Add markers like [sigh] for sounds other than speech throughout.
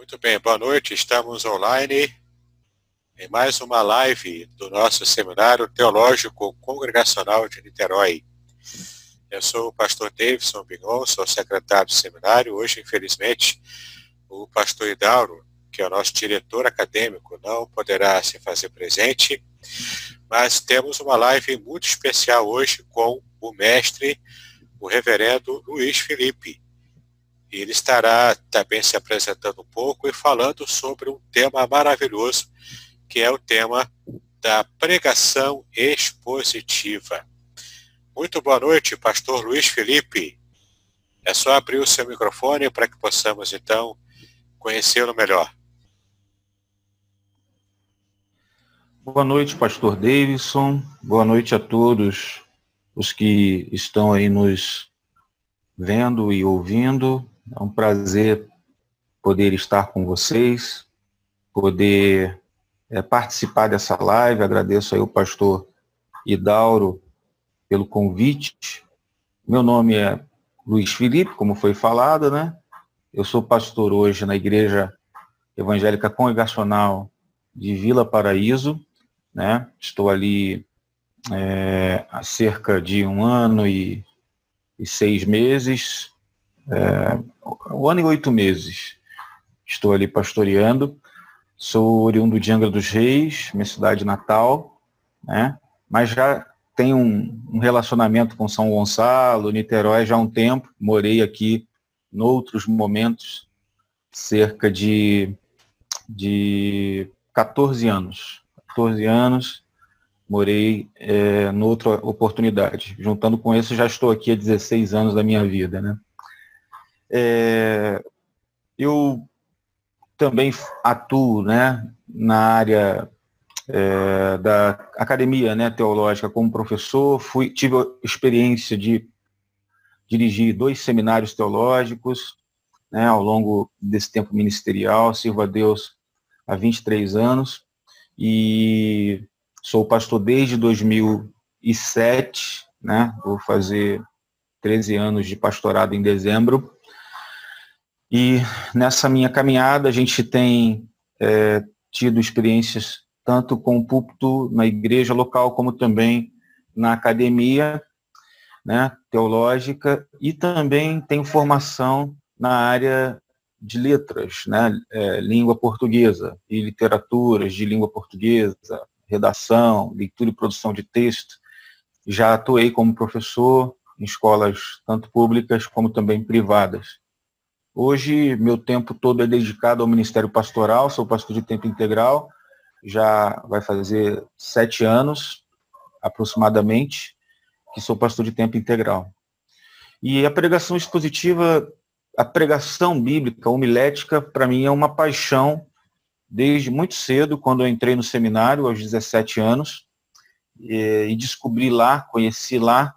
Muito bem, boa noite. Estamos online em mais uma live do nosso Seminário Teológico Congregacional de Niterói. Eu sou o pastor Davidson Bignon, sou secretário do seminário. Hoje, infelizmente, o pastor Hidauro, que é o nosso diretor acadêmico, não poderá se fazer presente, mas temos uma live muito especial hoje com o mestre, o reverendo Luiz Felipe, ele estará também se apresentando um pouco e falando sobre um tema maravilhoso, que é o tema da pregação expositiva. Muito boa noite, pastor Luiz Felipe. É só abrir o seu microfone para que possamos, então, conhecê-lo melhor. Boa noite, pastor Davidson. Boa noite a todos os que estão aí nos vendo e ouvindo. É um prazer poder estar com vocês, poder é, participar dessa live. Agradeço aí o pastor Hidauro pelo convite. Meu nome é Luiz Felipe, como foi falado, né? Eu sou pastor hoje na Igreja Evangélica Congregacional de Vila Paraíso, né? Estou ali é, há cerca de um ano e, e seis meses, é, um ano e oito meses. Estou ali pastoreando. Sou oriundo de Angra dos Reis, minha cidade natal, né? Mas já tenho um, um relacionamento com São Gonçalo, Niterói já há um tempo. Morei aqui em outros momentos, cerca de, de 14 anos. 14 anos, morei é, noutra oportunidade. Juntando com isso, já estou aqui há 16 anos da minha vida, né? É, eu também atuo né, na área é, da academia né, teológica como professor, fui, tive a experiência de dirigir dois seminários teológicos né, ao longo desse tempo ministerial, sirvo a Deus há 23 anos e sou pastor desde 2007, né, vou fazer 13 anos de pastorado em dezembro, e nessa minha caminhada a gente tem é, tido experiências tanto com o púlpito na igreja local, como também na academia né, teológica, e também tem formação na área de letras, né, é, língua portuguesa e literaturas de língua portuguesa, redação, leitura e produção de texto. Já atuei como professor em escolas tanto públicas como também privadas. Hoje, meu tempo todo é dedicado ao Ministério Pastoral, sou pastor de tempo integral, já vai fazer sete anos, aproximadamente, que sou pastor de tempo integral. E a pregação expositiva, a pregação bíblica, homilética, para mim é uma paixão desde muito cedo, quando eu entrei no seminário, aos 17 anos, e, descobri lá, conheci lá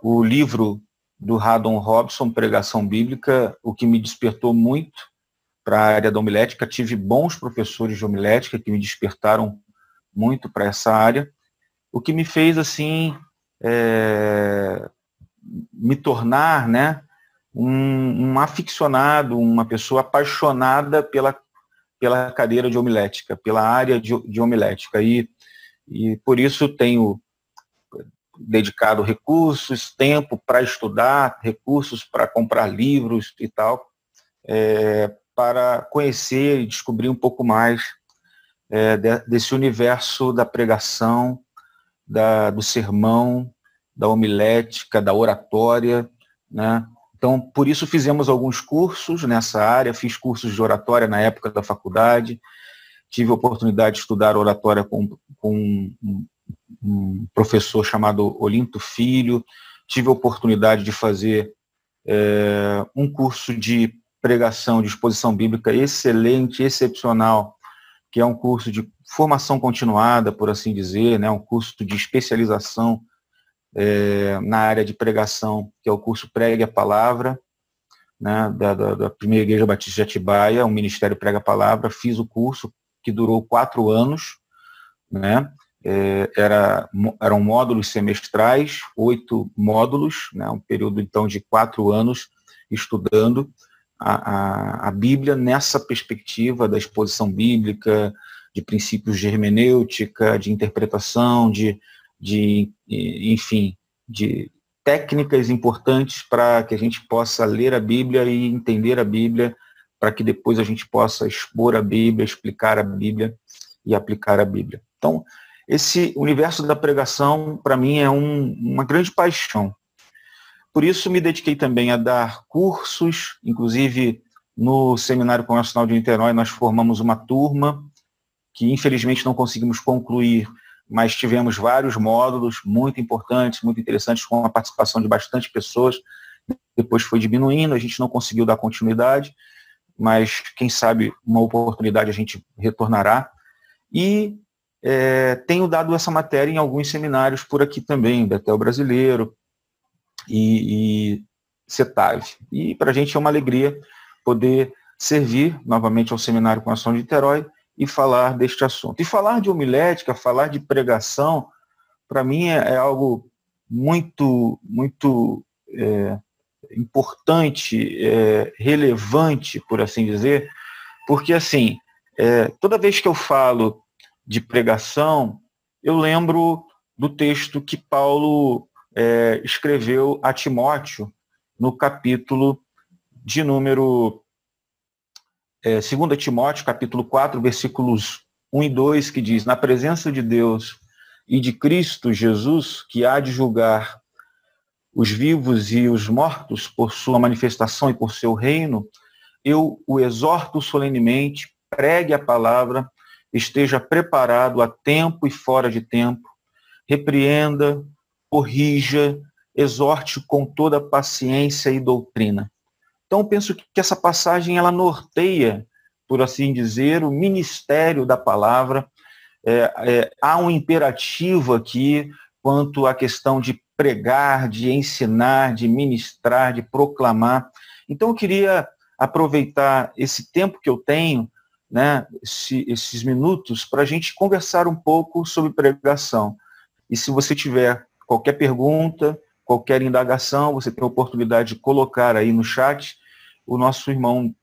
o livro do Radon Robson, Pregação Bíblica, o que me despertou muito para a área da homilética. Tive bons professores de homilética que me despertaram muito para essa área, o que me fez, assim, é, me tornar, né, um, um aficionado, uma pessoa apaixonada pela, pela cadeira de homilética, pela área de, de homilética. E, e por isso tenho dedicado recursos, tempo para estudar, recursos para comprar livros e tal, é, para conhecer e descobrir um pouco mais é, de, desse universo da pregação, da, do sermão, da homilética, da oratória, né? Então, por isso fizemos alguns cursos nessa área, fiz cursos de oratória na época da faculdade, tive a oportunidade de estudar oratória com, com um professor chamado Olinto Filho, tive a oportunidade de fazer é, um curso de pregação, de exposição bíblica excelente, excepcional, que é um curso de formação continuada, por assim dizer, né, um curso de especialização é, na área de pregação, que é o curso Pregue a Palavra, né, da, da, da, Primeira Igreja Batista de Atibaia, o Ministério Prega a Palavra, fiz o curso que durou quatro anos, né, é, era, eram módulos semestrais, oito módulos, né, um período então de quatro anos estudando a, a, a Bíblia nessa perspectiva da exposição bíblica, de princípios de hermenêutica, de interpretação, de, de enfim, de técnicas importantes para que a gente possa ler a Bíblia e entender a Bíblia, para que depois a gente possa expor a Bíblia, explicar a Bíblia e aplicar a Bíblia. Então, esse universo da pregação, para mim, é um, uma grande paixão. Por isso, me dediquei também a dar cursos, inclusive no Seminário Congressional de Niterói, nós formamos uma turma que, infelizmente, não conseguimos concluir, mas tivemos vários módulos muito importantes, muito interessantes, com a participação de bastante pessoas. Depois foi diminuindo, a gente não conseguiu dar continuidade, mas quem sabe uma oportunidade a gente retornará. E é, tenho dado essa matéria em alguns seminários por aqui também, Betel Brasileiro e, e CETAV. E para a gente é uma alegria poder servir novamente ao Seminário com Ação de Niterói e falar deste assunto. E falar de homilética, falar de pregação, para mim é, é, algo muito, muito é, importante, é, relevante, por assim dizer, porque assim, é, toda vez que eu falo de pregação, eu lembro do texto que Paulo é, escreveu a Timóteo no capítulo de número é, 2 Timóteo, capítulo 4, versículos 1 e 2, que diz, na presença de Deus e de Cristo Jesus, que há de julgar os vivos e os mortos por sua manifestação e por seu reino, eu o exorto solenemente, pregue a palavra, esteja preparado a tempo e fora de tempo, repreenda, corrija, exorte com toda paciência e doutrina. Então, penso que essa passagem ela norteia, por assim dizer, o ministério da palavra. É, é, há um imperativo aqui quanto à questão de pregar, de ensinar, de ministrar, de proclamar. Então, eu queria aproveitar esse tempo que eu tenho né, esse, esses minutos para a gente conversar um pouco sobre pregação. E se você tiver qualquer pergunta, qualquer indagação, você tem a oportunidade de colocar aí no chat. O nosso irmão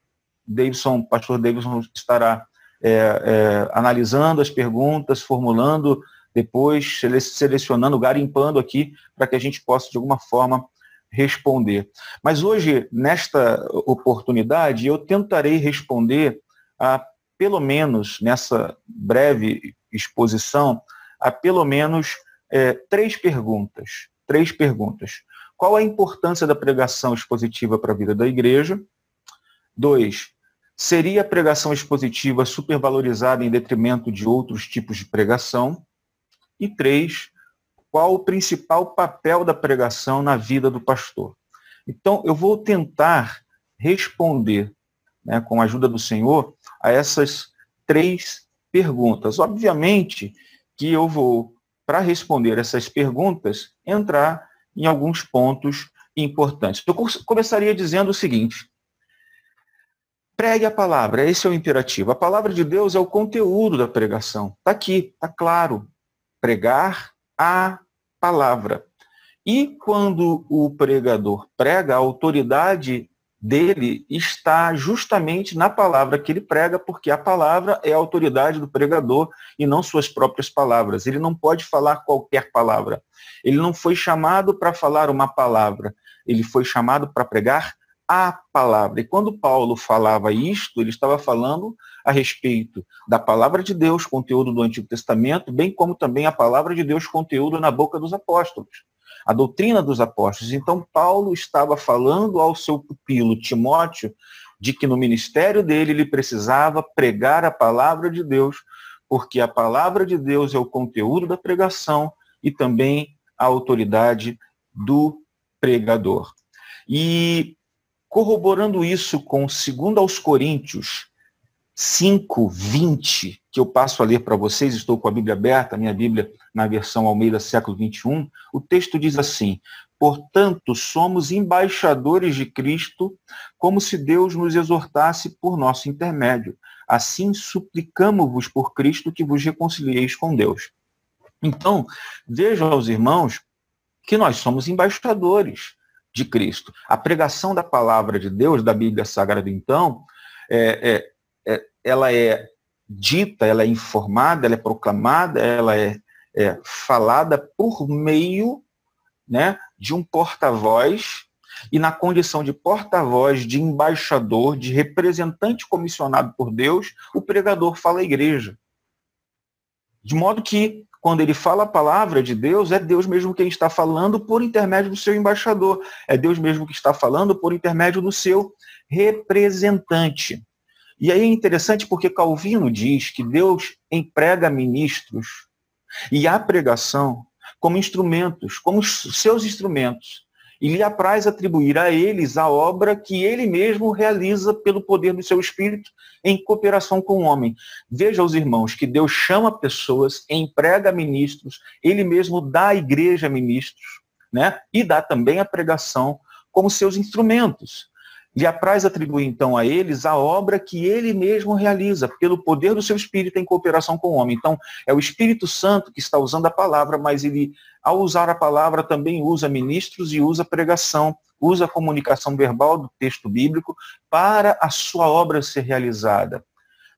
Davidson, pastor Davidson, estará é, é, analisando as perguntas, formulando depois, selecionando, garimpando aqui, para que a gente possa, de alguma forma, responder. Mas hoje, nesta oportunidade, eu tentarei responder a pelo menos nessa breve exposição, a pelo menos é, três perguntas. Três perguntas. Qual a importância da pregação expositiva para a vida da igreja? Dois, seria a pregação expositiva supervalorizada em detrimento de outros tipos de pregação? E três, qual o principal papel da pregação na vida do pastor? Então, eu vou tentar responder, né, com a ajuda do Senhor, a essas três perguntas. Obviamente que eu vou, para responder essas perguntas, entrar em alguns pontos importantes. Eu começaria dizendo o seguinte: pregue a palavra, esse é o imperativo. A palavra de Deus é o conteúdo da pregação. Está aqui, está claro. Pregar a palavra. E quando o pregador prega, a autoridade dele está justamente na palavra que ele prega, porque a palavra é a autoridade do pregador e não suas próprias palavras. Ele não pode falar qualquer palavra. Ele não foi chamado para falar uma palavra, ele foi chamado para pregar a palavra. E quando Paulo falava isto, ele estava falando a respeito da palavra de Deus, conteúdo do Antigo Testamento, bem como também a palavra de Deus, conteúdo na boca dos apóstolos a doutrina dos apóstolos. Então, Paulo estava falando ao seu pupilo Timóteo de que no ministério dele ele precisava pregar a palavra de Deus, porque a palavra de Deus é o conteúdo da pregação e também a autoridade do pregador. E corroborando isso com 2 aos Coríntios 5, 20, que eu passo a ler para vocês, estou com a Bíblia aberta, minha Bíblia na versão Almeida século 21, o texto diz assim: Portanto, somos embaixadores de Cristo, como se Deus nos exortasse por nosso intermédio. Assim suplicamos-vos por Cristo que vos reconcilieis com Deus. Então, vejam aos irmãos que nós somos embaixadores. de Cristo. A pregação da palavra de Deus, da Bíblia Sagrada, então, é, é, ela é dita, ela é informada, ela é proclamada, ela é, é falada por meio né, de um porta-voz e na condição de porta-voz, de embaixador, de representante comissionado por Deus, o pregador fala à igreja. De modo que, quando ele fala a palavra de Deus, é Deus mesmo quem está falando por intermédio do seu embaixador. É Deus mesmo que está falando por intermédio do seu representante. E aí é interessante porque Calvino diz que Deus emprega ministros e a pregação como instrumentos, como seus instrumentos, e lhe apraz atribuir a eles a obra que ele mesmo realiza pelo poder do seu espírito em cooperação com o homem. Veja os irmãos que Deus chama pessoas, emprega ministros, ele mesmo dá à igreja ministros, né? E dá também a pregação como seus instrumentos. Lhe apraz atribuir, então, a eles a obra que ele mesmo realiza, pelo poder do seu Espírito em cooperação com o homem. Então, é o Espírito Santo que está usando a palavra, mas ele, ao usar a palavra, também usa ministros e usa pregação, usa a comunicação verbal do texto bíblico para a sua obra ser realizada.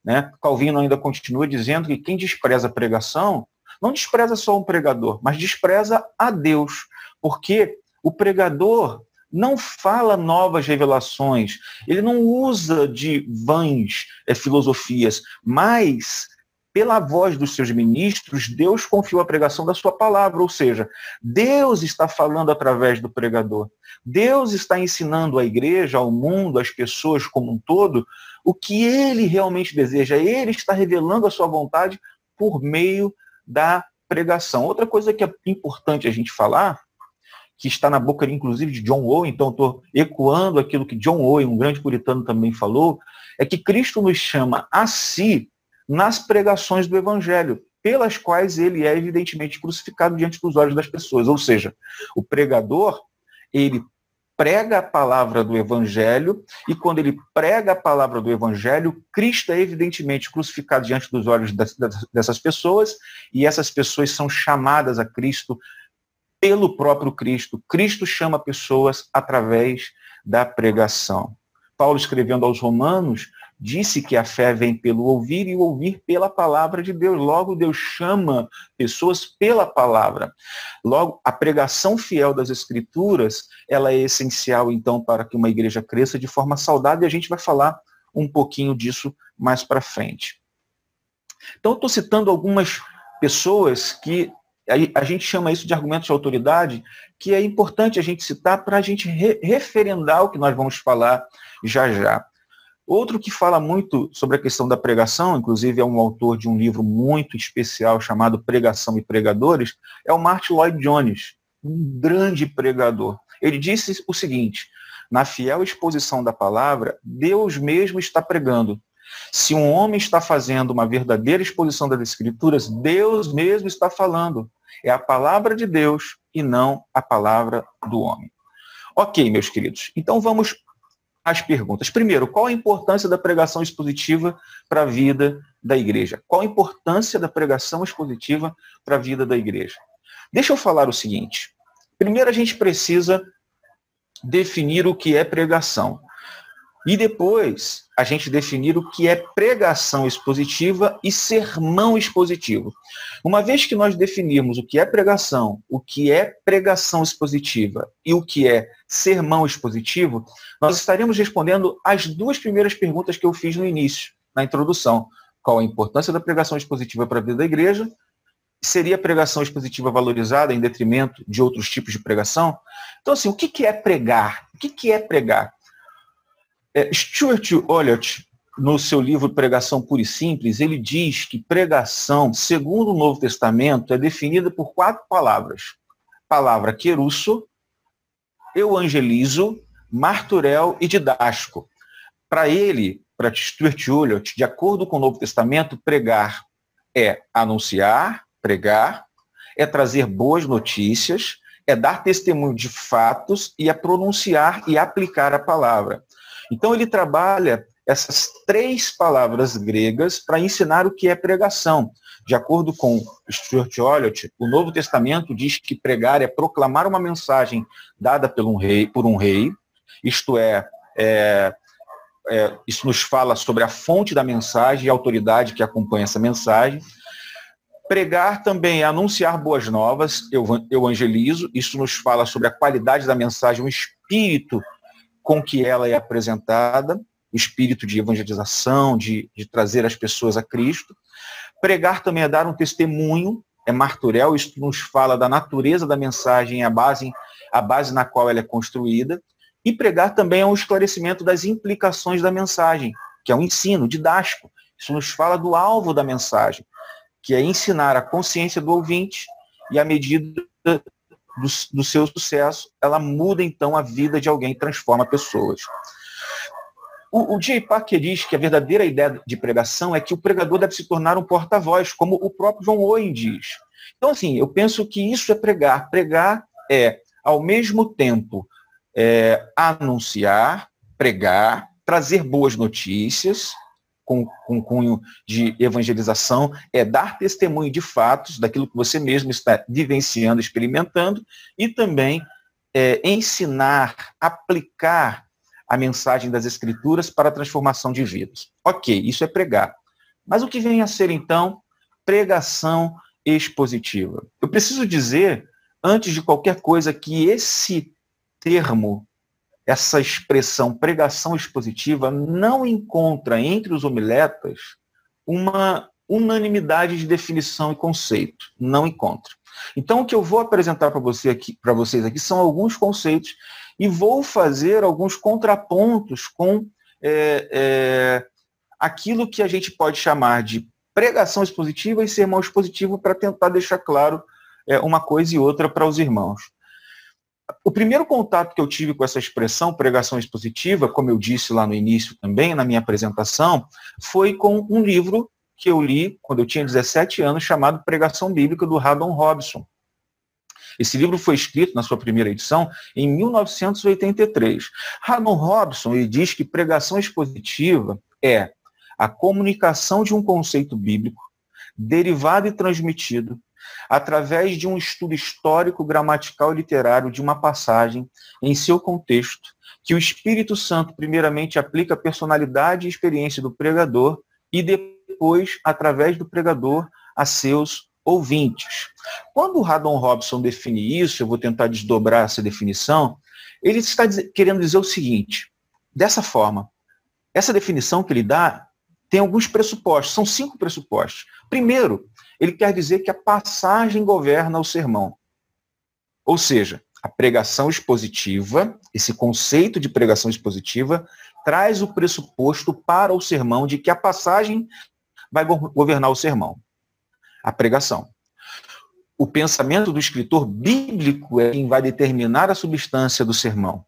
Né? Calvino ainda continua dizendo que quem despreza a pregação, não despreza só um pregador, mas despreza a Deus, porque o pregador não fala novas revelações, ele não usa de vãs é, filosofias, mas pela voz dos seus ministros, Deus confiou a pregação da sua palavra, ou seja, Deus está falando através do pregador. Deus está ensinando à igreja, ao mundo, às pessoas como um todo, o que ele realmente deseja. Ele está revelando a sua vontade por meio da pregação. Outra coisa que é importante a gente falar que está na boca, inclusive, de John Owen, então estou ecoando aquilo que John Owen, um grande puritano, também falou, é que Cristo nos chama a si nas pregações do Evangelho, pelas quais ele é evidentemente crucificado diante dos olhos das pessoas. Ou seja, o pregador, ele prega a palavra do Evangelho, e quando ele prega a palavra do Evangelho, Cristo é evidentemente crucificado diante dos olhos dessas pessoas, e essas pessoas são chamadas a Cristo pelo próprio Cristo. Cristo chama pessoas através da pregação. Paulo, escrevendo aos Romanos, disse que a fé vem pelo ouvir e ouvir pela palavra de Deus. Logo, Deus chama pessoas pela palavra. Logo, a pregação fiel das Escrituras, ela é essencial, então, para que uma igreja cresça de forma saudável, e a gente vai falar um pouquinho disso mais para frente. Então, estou citando algumas pessoas que a, gente chama isso de argumentos de autoridade, que é importante a gente citar para a gente re referendar o que nós vamos falar já já. Outro que fala muito sobre a questão da pregação, inclusive é um autor de um livro muito especial chamado Pregação e Pregadores, é o Martin Lloyd Jones, um grande pregador. Ele disse o seguinte: na fiel exposição da palavra, Deus mesmo está pregando. Se um homem está fazendo uma verdadeira exposição das Escrituras, Deus mesmo está falando. É a palavra de Deus e não a palavra do homem. Ok, meus queridos. Então vamos às perguntas. Primeiro, qual a importância da pregação expositiva para a vida da igreja? Qual a importância da pregação expositiva para a vida da igreja? Deixa eu falar o seguinte. Primeiro, a gente precisa definir o que é pregação. E depois a gente definir o que é pregação expositiva e sermão expositivo. Uma vez que nós definirmos o que é pregação, o que é pregação expositiva e o que é sermão expositivo, nós estaremos respondendo as duas primeiras perguntas que eu fiz no início, na introdução. Qual a importância da pregação expositiva para a vida da igreja? Seria a pregação expositiva valorizada em detrimento de outros tipos de pregação? Então, assim, o que é pregar? O que é pregar? É, Stuart Olliott, no seu livro Pregação Pura e Simples, ele diz que pregação, segundo o Novo Testamento, é definida por quatro palavras. Palavra querusso, evangelizo, marturel e didástico. Para ele, para Stuart Olliott, de acordo com o Novo Testamento, pregar é anunciar, pregar, é trazer boas notícias, é dar testemunho de fatos e é pronunciar e aplicar a palavra. Então ele trabalha essas três palavras gregas para ensinar o que é pregação. De acordo com Stuart Olliott, o Novo Testamento diz que pregar é proclamar uma mensagem dada por um rei, por um rei isto é, é, é, isso nos fala sobre a fonte da mensagem e a autoridade que acompanha essa mensagem. Pregar também é anunciar boas novas, eu evangelizo, isso nos fala sobre a qualidade da mensagem, o espírito com que ela é apresentada, espírito de evangelização, de, de trazer as pessoas a Cristo. Pregar também é dar um testemunho, é marturel, isso nos fala da natureza da mensagem, a base, a base na qual ela é construída. E pregar também é um esclarecimento das implicações da mensagem, que é um ensino didático. Isso nos fala do alvo da mensagem, que é ensinar a consciência do ouvinte e à medida do, do seu sucesso, ela muda então a vida de alguém, transforma pessoas. O, o J. Parker diz que a verdadeira ideia de pregação é que o pregador deve se tornar um porta-voz, como o próprio John Owen diz. Então, assim, eu penso que isso é pregar. Pregar é, ao mesmo tempo, é, anunciar, pregar, trazer boas notícias, com, com cunho de evangelização, é dar testemunho de fatos daquilo que você mesmo está vivenciando, experimentando, e também é, ensinar, aplicar a mensagem das Escrituras para a transformação de vidas. Ok, isso é pregar. Mas o que vem a ser, então, pregação expositiva? Eu preciso dizer, antes de qualquer coisa, que esse termo, essa expressão pregação expositiva, não encontra entre os homiletas uma unanimidade de definição e conceito. Não encontra. Então, o que eu vou apresentar para você vocês aqui são alguns conceitos e vou fazer alguns contrapontos com é, é, aquilo que a gente pode chamar de pregação expositiva e sermão expositivo para tentar deixar claro é, uma coisa e outra para os irmãos. O primeiro contato que eu tive com essa expressão, pregação expositiva, como eu disse lá no início também, na minha apresentação, foi com um livro que eu li quando eu tinha 17 anos, chamado Pregação Bíblica, do Haddon Robson. Esse livro foi escrito, na sua primeira edição, em 1983. Haddon Robson ele diz que pregação expositiva é a comunicação de um conceito bíblico derivado e transmitido através de um estudo histórico, gramatical e literário de uma passagem em seu contexto, que o Espírito Santo primeiramente aplica a personalidade e experiência do pregador e depois, através do pregador, a seus ouvintes. Quando o Radon Robson define isso, eu vou tentar desdobrar essa definição, ele está querendo dizer o seguinte, dessa forma, essa definição que ele dá tem alguns pressupostos, são cinco pressupostos. Primeiro, ele quer dizer que a passagem governa o sermão. Ou seja, a pregação expositiva, esse conceito de pregação expositiva, traz o pressuposto para o sermão de que a passagem vai governar o sermão. A pregação. O pensamento do escritor bíblico é quem vai determinar a substância do sermão.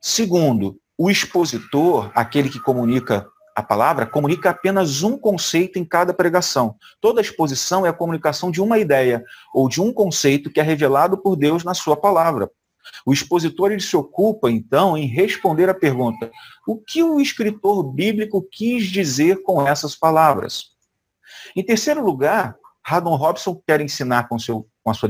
Segundo, o expositor, aquele que comunica a palavra comunica apenas um conceito em cada pregação. Toda exposição é a comunicação de uma ideia ou de um conceito que é revelado por Deus na sua palavra. O expositor ele se ocupa, então, em responder à pergunta: o que o escritor bíblico quis dizer com essas palavras? Em terceiro lugar, Haddon Robson quer ensinar com, seu, com a sua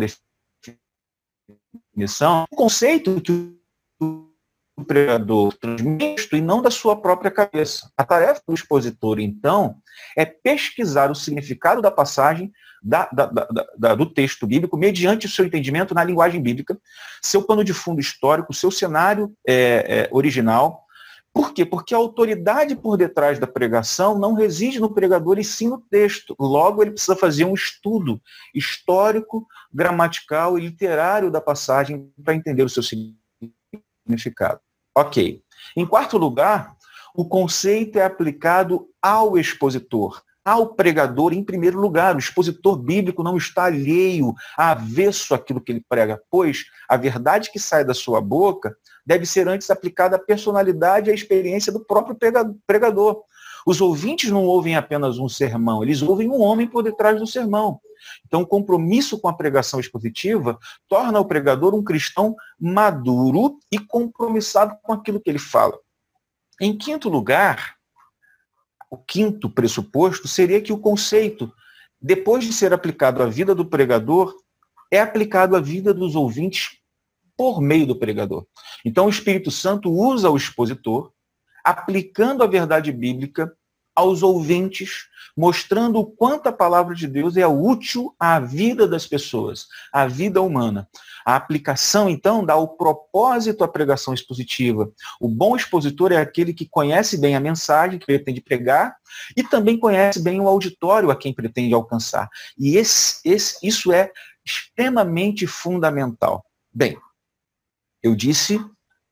definição o conceito que o pregador transmite e não da sua própria cabeça. A tarefa do expositor, então, é pesquisar o significado da passagem da, da, da, do texto bíblico mediante o seu entendimento na linguagem bíblica, seu pano de fundo histórico, seu cenário é, é, original. Por quê? Porque a autoridade por detrás da pregação não reside no pregador e sim no texto. Logo, ele precisa fazer um estudo histórico, gramatical e literário da passagem para entender o seu significado. Ok. Em quarto lugar, o conceito é aplicado ao expositor, ao pregador em primeiro lugar. O expositor bíblico não está alheio, avesso àquilo que ele prega, pois a verdade que sai da sua boca deve ser antes aplicada à personalidade e à experiência do próprio pregador. Os ouvintes não ouvem apenas um sermão, eles ouvem um homem por detrás do sermão. Então, o compromisso com a pregação expositiva torna o pregador um cristão maduro e compromissado com aquilo que ele fala. Em quinto lugar, o quinto pressuposto seria que o conceito, depois de ser aplicado à vida do pregador, é aplicado à vida dos ouvintes por meio do pregador. Então, o Espírito Santo usa o expositor, aplicando a verdade bíblica aos ouvintes, mostrando o quanto a palavra de Deus é útil à vida das pessoas, à vida humana. A aplicação, então, dá o propósito à pregação expositiva. O bom expositor é aquele que conhece bem a mensagem que pretende pregar e também conhece bem o auditório a quem pretende alcançar. E esse, esse, isso é extremamente fundamental. Bem, eu disse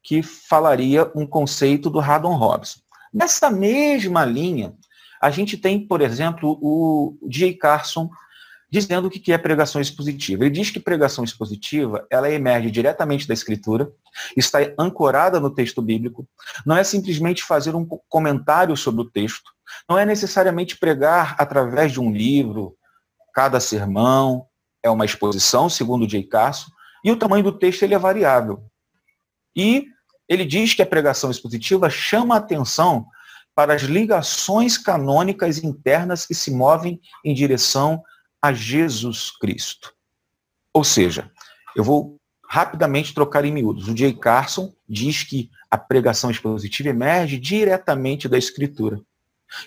que falaria um conceito do Haddon Robson. Nessa mesma linha, a gente tem, por exemplo, o J. Carson dizendo o que é pregação expositiva. Ele diz que pregação expositiva, ela emerge diretamente da escritura, está ancorada no texto bíblico, não é simplesmente fazer um comentário sobre o texto, não é necessariamente pregar através de um livro, cada sermão é uma exposição, segundo J. Carson, e o tamanho do texto ele é variável. E ele diz que a pregação expositiva chama a atenção para as ligações canônicas internas que se movem em direção a Jesus Cristo. Ou seja, eu vou rapidamente trocar em miúdos. O J. Carson diz que a pregação expositiva emerge diretamente da Escritura.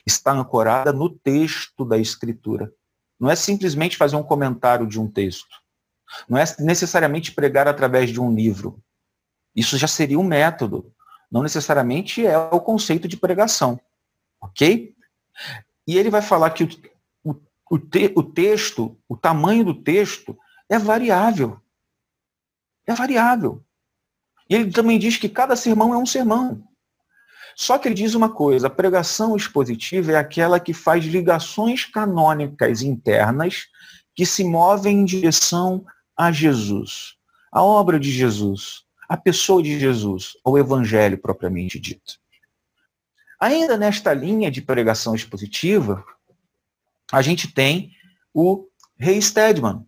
Está ancorada no texto da Escritura. Não é simplesmente fazer um comentário de um texto. Não é necessariamente pregar através de um livro. Isso já seria um método. Não necessariamente é o conceito de pregação. Ok? E ele vai falar que o, o, o, te, o texto, o tamanho do texto, é variável. É variável. E ele também diz que cada sermão é um sermão. Só que ele diz uma coisa: a pregação expositiva é aquela que faz ligações canônicas internas que se movem em direção a Jesus, a obra de Jesus, a pessoa de Jesus, ao evangelho propriamente dito. Ainda nesta linha de pregação expositiva, a gente tem o Rei Stedman.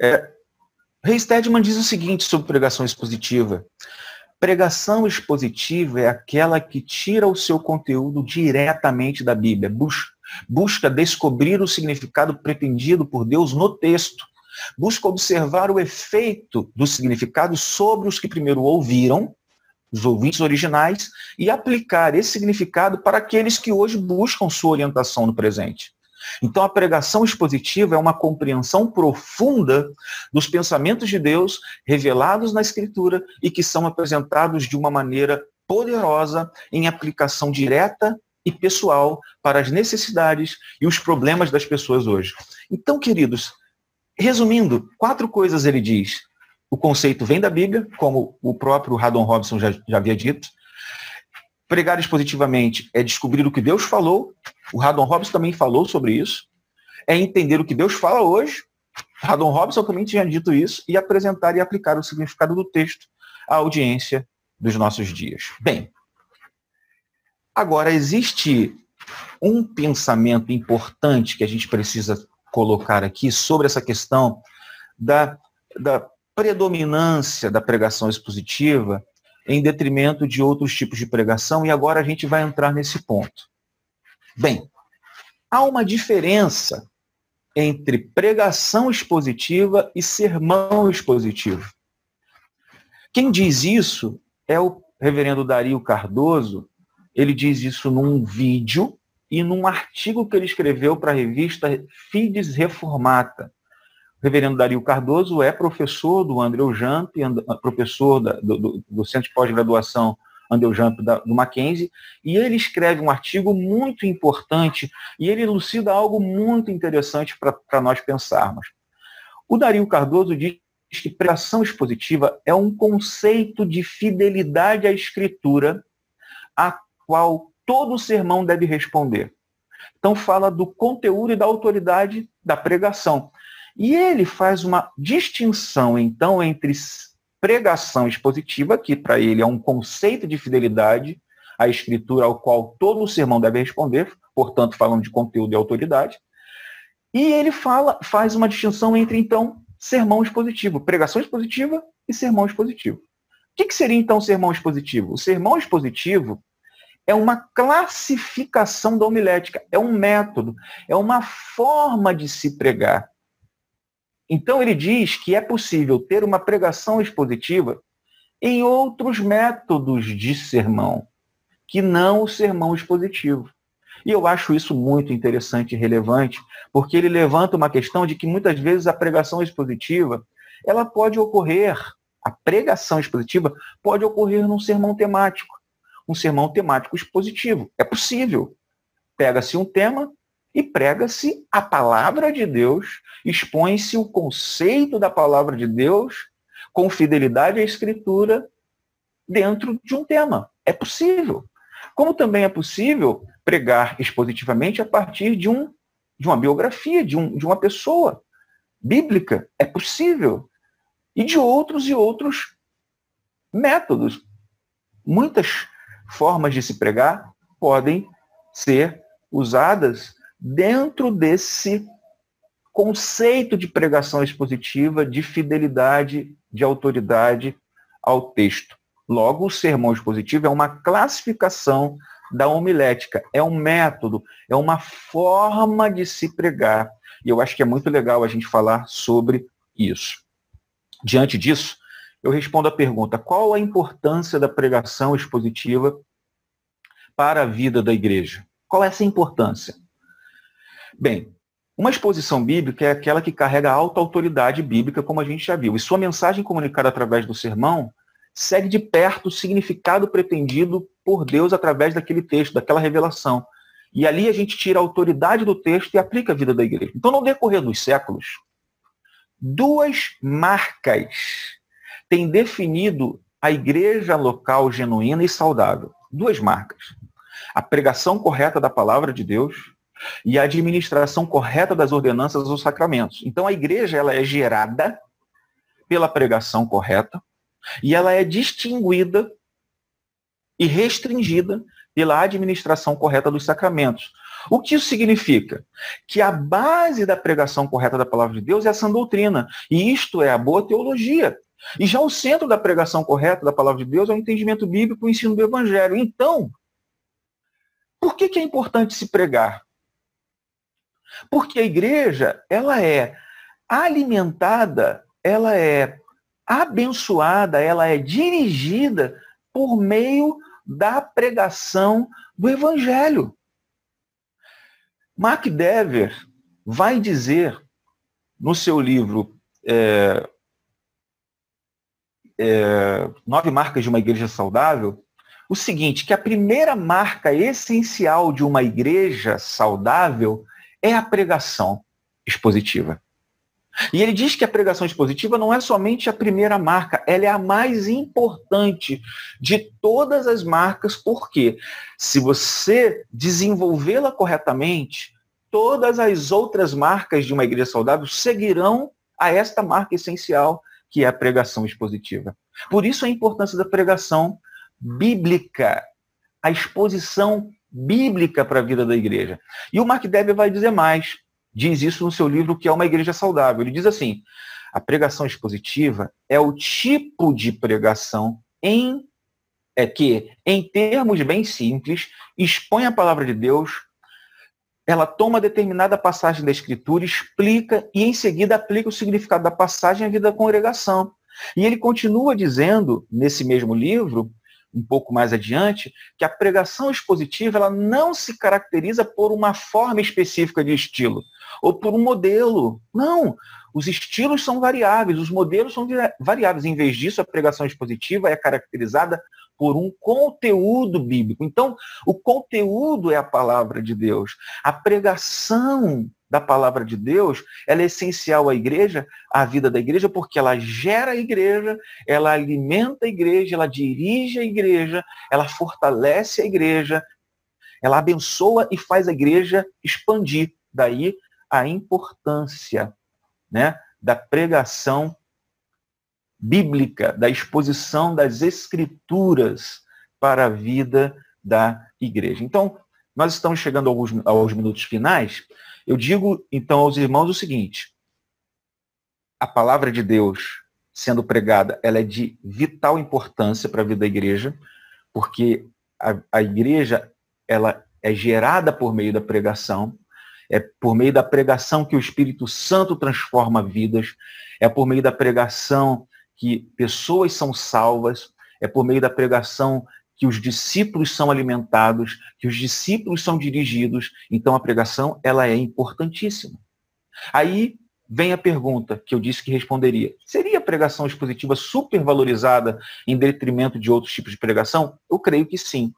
É, Rei Stedman diz o seguinte sobre pregação expositiva. Pregação expositiva é aquela que tira o seu conteúdo diretamente da Bíblia, busca descobrir o significado pretendido por Deus no texto busca observar o efeito do significado sobre os que primeiro ouviram, os ouvintes originais, e aplicar esse significado para aqueles que hoje buscam sua orientação no presente. Então, a pregação expositiva é uma compreensão profunda dos pensamentos de Deus revelados na Escritura e que são apresentados de uma maneira poderosa em aplicação direta e pessoal para as necessidades e os problemas das pessoas hoje. Então, queridos, Resumindo, quatro coisas ele diz. O conceito vem da Bíblia, como o próprio Haddon Robson já, já havia dito. Pregar expositivamente é descobrir o que Deus falou. O Haddon Robson também falou sobre isso. É entender o que Deus fala hoje. Haddon Robson também tinha dito isso. E apresentar e aplicar o significado do texto à audiência dos nossos dias. Bem, agora existe um pensamento importante que a gente precisa colocar aqui sobre essa questão da, da predominância da pregação expositiva em detrimento de outros tipos de pregação, e agora a gente vai entrar nesse ponto. Bem, há uma diferença entre pregação expositiva e sermão expositivo. Quem diz isso é o reverendo Dario Cardoso, ele diz isso num vídeo e num artigo que ele escreveu para a revista Fides Reformata. O reverendo Dario Cardoso é professor do Andreu Jamp, professor da, do, do, Centro de Pós-Graduação Andreu Jamp da, do Mackenzie, e ele escreve um artigo muito importante e ele elucida algo muito interessante para nós pensarmos. O Dario Cardoso diz que pregação expositiva é um conceito de fidelidade à escritura a qual todo sermão deve responder. Então fala do conteúdo e da autoridade da pregação. E ele faz uma distinção, então, entre pregação expositiva, que para ele é um conceito de fidelidade à escritura ao qual todo o sermão deve responder, portanto, falando de conteúdo e autoridade. E ele fala, faz uma distinção entre, então, sermão expositivo, pregação expositiva e sermão expositivo. O que, que seria, então, sermão expositivo? O sermão expositivo é uma classificação da homilética, é um método, é uma forma de se pregar. Então ele diz que é possível ter uma pregação expositiva em outros métodos de sermão, que não o sermão expositivo. E eu acho isso muito interessante e relevante, porque ele levanta uma questão de que muitas vezes a pregação expositiva, ela pode ocorrer, a pregação expositiva pode ocorrer num sermão temático, um sermão temático expositivo. É possível. Pega-se um tema e prega-se a palavra de Deus, expõe-se o conceito da palavra de Deus com fidelidade à escritura dentro de um tema. É possível. Como também é possível pregar expositivamente a partir de, um, de uma biografia, de, um, de uma pessoa bíblica. É possível. E de outros e outros métodos. Muitas formas de se pregar podem ser usadas dentro desse conceito de pregação expositiva, de fidelidade, de autoridade ao texto. Logo, o sermão expositivo é uma classificação da homilética, é um método, é uma forma de se pregar. E eu acho que é muito legal a gente falar sobre isso. Diante disso, eu respondo a pergunta: qual a importância da pregação expositiva para a vida da igreja? Qual é essa importância? Bem, uma exposição bíblica é aquela que carrega alta autoridade bíblica, como a gente já viu, e sua mensagem comunicada através do sermão segue de perto o significado pretendido por Deus através daquele texto, daquela revelação. E ali a gente tira a autoridade do texto e aplica a vida da igreja. Então, no decorrer dos séculos, duas marcas têm definido a igreja local genuína e saudável. Duas marcas. A pregação correta da palavra de Deus e a administração correta das ordenanças dos sacramentos. Então a igreja ela é gerada pela pregação correta e ela é distinguida e restringida pela administração correta dos sacramentos. O que isso significa? Que a base da pregação correta da palavra de Deus é essa doutrina, e isto é a boa teologia. E já o centro da pregação correta da palavra de Deus é o entendimento bíblico, o ensino do evangelho. Então, por que, que é importante se pregar? Porque a igreja, ela é alimentada, ela é abençoada, ela é dirigida por meio da pregação do evangelho. Mark Dever vai dizer no seu livro é, é, Nove Marcas de uma Igreja Saudável o seguinte, que a primeira marca essencial de uma igreja saudável é a pregação expositiva. E ele diz que a pregação expositiva não é somente a primeira marca, ela é a mais importante de todas as marcas, porque se você desenvolvê-la corretamente, todas as outras marcas de uma igreja saudável seguirão a esta marca essencial, que é a pregação expositiva. Por isso a importância da pregação bíblica, a exposição bíblica para a vida da igreja. E o Mark Dever vai dizer mais, diz isso no seu livro que é uma igreja saudável. Ele diz assim: a pregação expositiva é o tipo de pregação em é que, em termos bem simples, expõe a palavra de Deus, ela toma determinada passagem da escritura, explica e em seguida aplica o significado da passagem à vida da congregação. E ele continua dizendo, nesse mesmo livro, um pouco mais adiante, que a pregação expositiva ela não se caracteriza por uma forma específica de estilo ou por um modelo. Não, os estilos são variáveis, os modelos são variáveis. Em vez disso, a pregação expositiva é caracterizada por um conteúdo bíblico. Então, o conteúdo é a palavra de Deus. A pregação da palavra de Deus, ela é essencial à igreja, à vida da igreja, porque ela gera a igreja, ela alimenta a igreja, ela dirige a igreja, ela fortalece a igreja, ela abençoa e faz a igreja expandir. Daí a importância né, da pregação bíblica, da exposição das escrituras para a vida da igreja. Então, nós estamos chegando aos, aos minutos finais. Eu digo, então, aos irmãos o seguinte: a palavra de Deus sendo pregada, ela é de vital importância para a vida da igreja, porque a, a igreja ela é gerada por meio da pregação, é por meio da pregação que o Espírito Santo transforma vidas, é por meio da pregação que pessoas são salvas, é por meio da pregação que os discípulos são alimentados, que os discípulos são dirigidos. Então a pregação ela é importantíssima. Aí vem a pergunta que eu disse que responderia. Seria a pregação expositiva supervalorizada em detrimento de outros tipos de pregação? Eu creio que sim.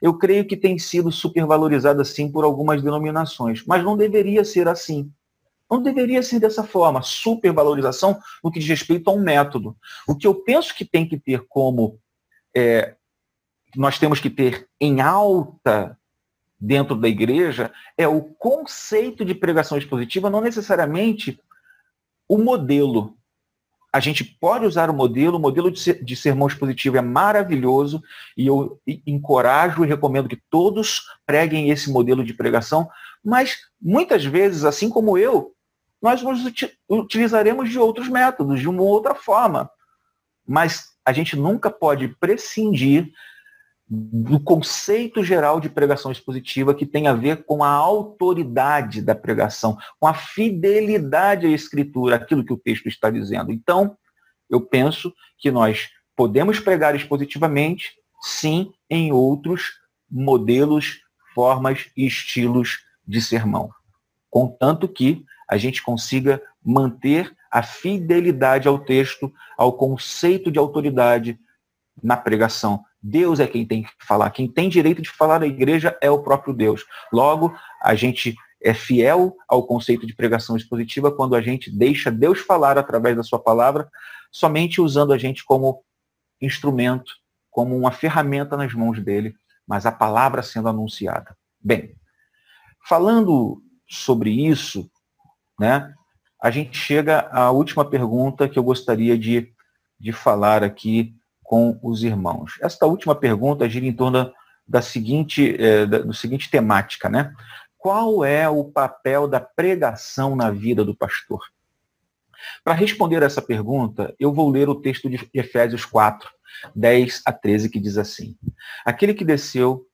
Eu creio que tem sido supervalorizada sim por algumas denominações, mas não deveria ser assim. Não deveria ser dessa forma, supervalorização no que diz respeito a um método. O que eu penso que tem que ter como é, nós temos que ter em alta dentro da igreja é o conceito de pregação expositiva, não necessariamente o modelo. A gente pode usar o modelo, o modelo de, ser, de sermão expositivo é maravilhoso e eu encorajo e recomendo que todos preguem esse modelo de pregação, mas muitas vezes, assim como eu, nós nos utilizaremos de outros métodos, de uma outra forma. Mas a gente nunca pode prescindir do conceito geral de pregação expositiva que tem a ver com a autoridade da pregação, com a fidelidade à escritura, aquilo que o texto está dizendo. Então, eu penso que nós podemos pregar expositivamente, sim, em outros modelos, formas e estilos de sermão. Contanto que a gente consiga manter a fidelidade ao texto, ao conceito de autoridade na pregação, Deus é quem tem que falar. Quem tem direito de falar na igreja é o próprio Deus. Logo, a gente é fiel ao conceito de pregação expositiva quando a gente deixa Deus falar através da sua palavra, somente usando a gente como instrumento, como uma ferramenta nas mãos dele, mas a palavra sendo anunciada. Bem, falando sobre isso, né, a gente chega à última pergunta que eu gostaria de, de falar aqui com os irmãos? Esta última pergunta gira em torno da seguinte, é, da, seguinte temática, né? Qual é o papel da pregação na vida do pastor? Para responder essa pergunta, eu vou ler o texto de Efésios 4, 10 a 13, que diz assim: Aquele que desceu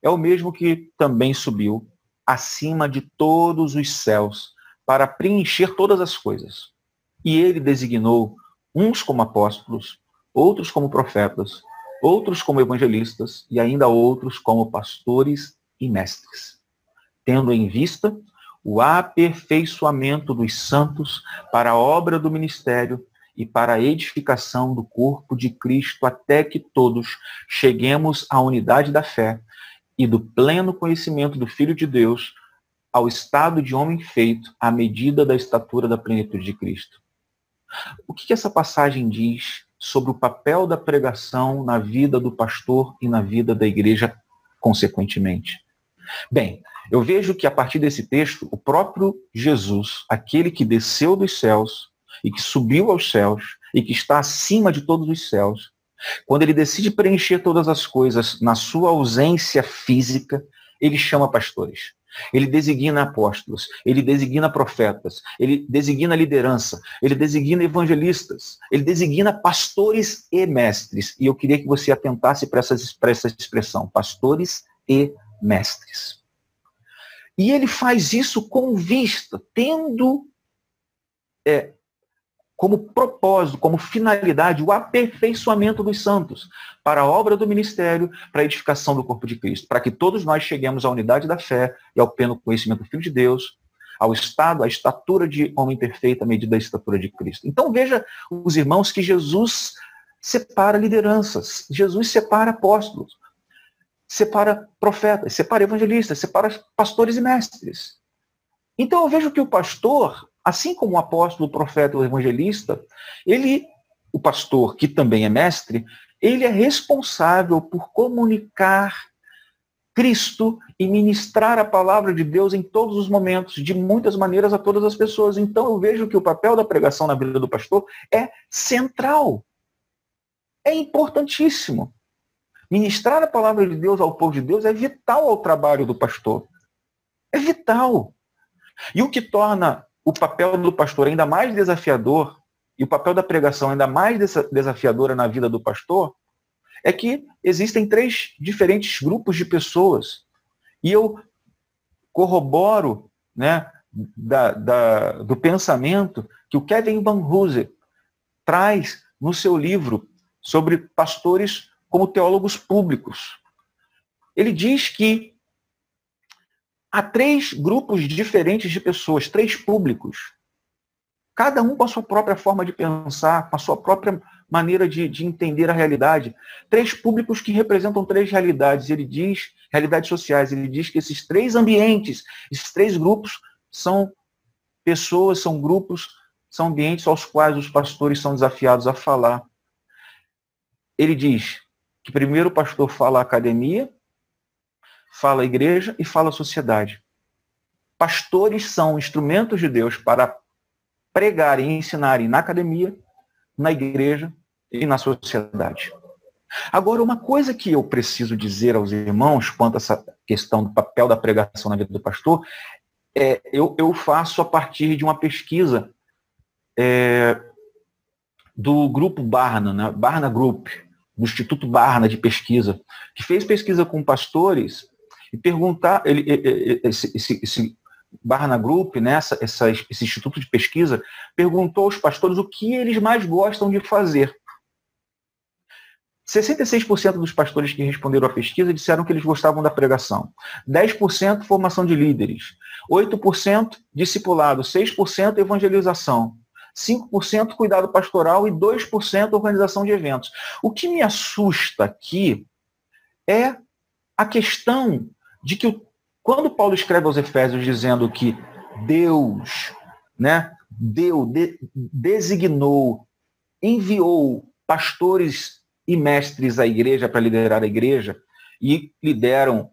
é o mesmo que também subiu acima de todos os céus para preencher todas as coisas. E ele designou uns como apóstolos, outros como profetas, outros como evangelistas e ainda outros como pastores e mestres, tendo em vista o aperfeiçoamento dos santos para a obra do ministério e para a edificação do corpo de Cristo, até que todos cheguemos à unidade da fé e do pleno conhecimento do Filho de Deus, ao estado de homem feito, à medida da estatura da plenitude de Cristo. O que essa passagem diz sobre o papel da pregação na vida do pastor e na vida da igreja, consequentemente. Bem, eu vejo que a partir desse texto, o próprio Jesus, aquele que desceu dos céus e que subiu aos céus e que está acima de todos os céus, quando ele decide preencher todas as coisas na sua ausência física, ele chama pastores. Ele designa apóstolos, ele designa profetas, ele designa liderança, ele designa evangelistas, ele designa pastores e mestres. E eu queria que você atentasse para essa, para essa expressão, pastores e mestres. E ele faz isso com vista, tendo é, como propósito, como finalidade, o aperfeiçoamento dos santos para a obra do ministério, para a edificação do corpo de Cristo, para que todos nós cheguemos à unidade da fé e ao pleno conhecimento do Filho de Deus, ao estado, à estatura de homem perfeito, à medida da estatura de Cristo. Então veja os irmãos que Jesus separa lideranças, Jesus separa apóstolos, separa profetas, separa evangelistas, separa pastores e mestres. Então eu vejo que o pastor Assim como o apóstolo, o profeta, o evangelista, ele, o pastor, que também é mestre, ele é responsável por comunicar Cristo e ministrar a palavra de Deus em todos os momentos, de muitas maneiras a todas as pessoas. Então eu vejo que o papel da pregação na vida do pastor é central. É importantíssimo. Ministrar a palavra de Deus ao povo de Deus é vital ao trabalho do pastor. É vital. E o que torna o papel do pastor ainda mais desafiador e o papel da pregação ainda mais desafiadora na vida do pastor é que existem três diferentes grupos de pessoas. E eu corroboro né, da, da, do pensamento que o Kevin Van Hooser traz no seu livro sobre pastores como teólogos públicos. Ele diz que há três grupos diferentes de pessoas, três públicos, cada um com a sua própria forma de pensar, com a sua própria maneira de, de entender a realidade. Três públicos que representam três realidades. Ele diz, realidades sociais, ele diz que esses três ambientes, esses três grupos, são pessoas, são grupos, são ambientes aos quais os pastores são desafiados a falar. Ele diz que primeiro o pastor fala a academia, fala a igreja e fala a sociedade. Pastores são instrumentos de Deus para pregar e ensinarem na academia, na igreja e na sociedade. Agora, uma coisa que eu preciso dizer aos irmãos quanto a essa questão do papel da pregação na vida do pastor, é, eu, eu faço a partir de uma pesquisa é, do grupo Barna, né? Barna Group, do Instituto Barna de Pesquisa, que fez pesquisa com pastores e perguntar, ele, esse, esse, esse Barna Group, né, essa, esse instituto de pesquisa, perguntou aos pastores o que eles mais gostam de fazer. 66% dos pastores que responderam à pesquisa disseram que eles gostavam da pregação. 10% formação de líderes. 8% discipulado. 6% evangelização. 5% cuidado pastoral e 2% organização de eventos. O que me assusta aqui é a questão de que quando Paulo escreve aos Efésios dizendo que Deus, né, deu, de, designou, enviou pastores e mestres à igreja para liderar a igreja e lideram,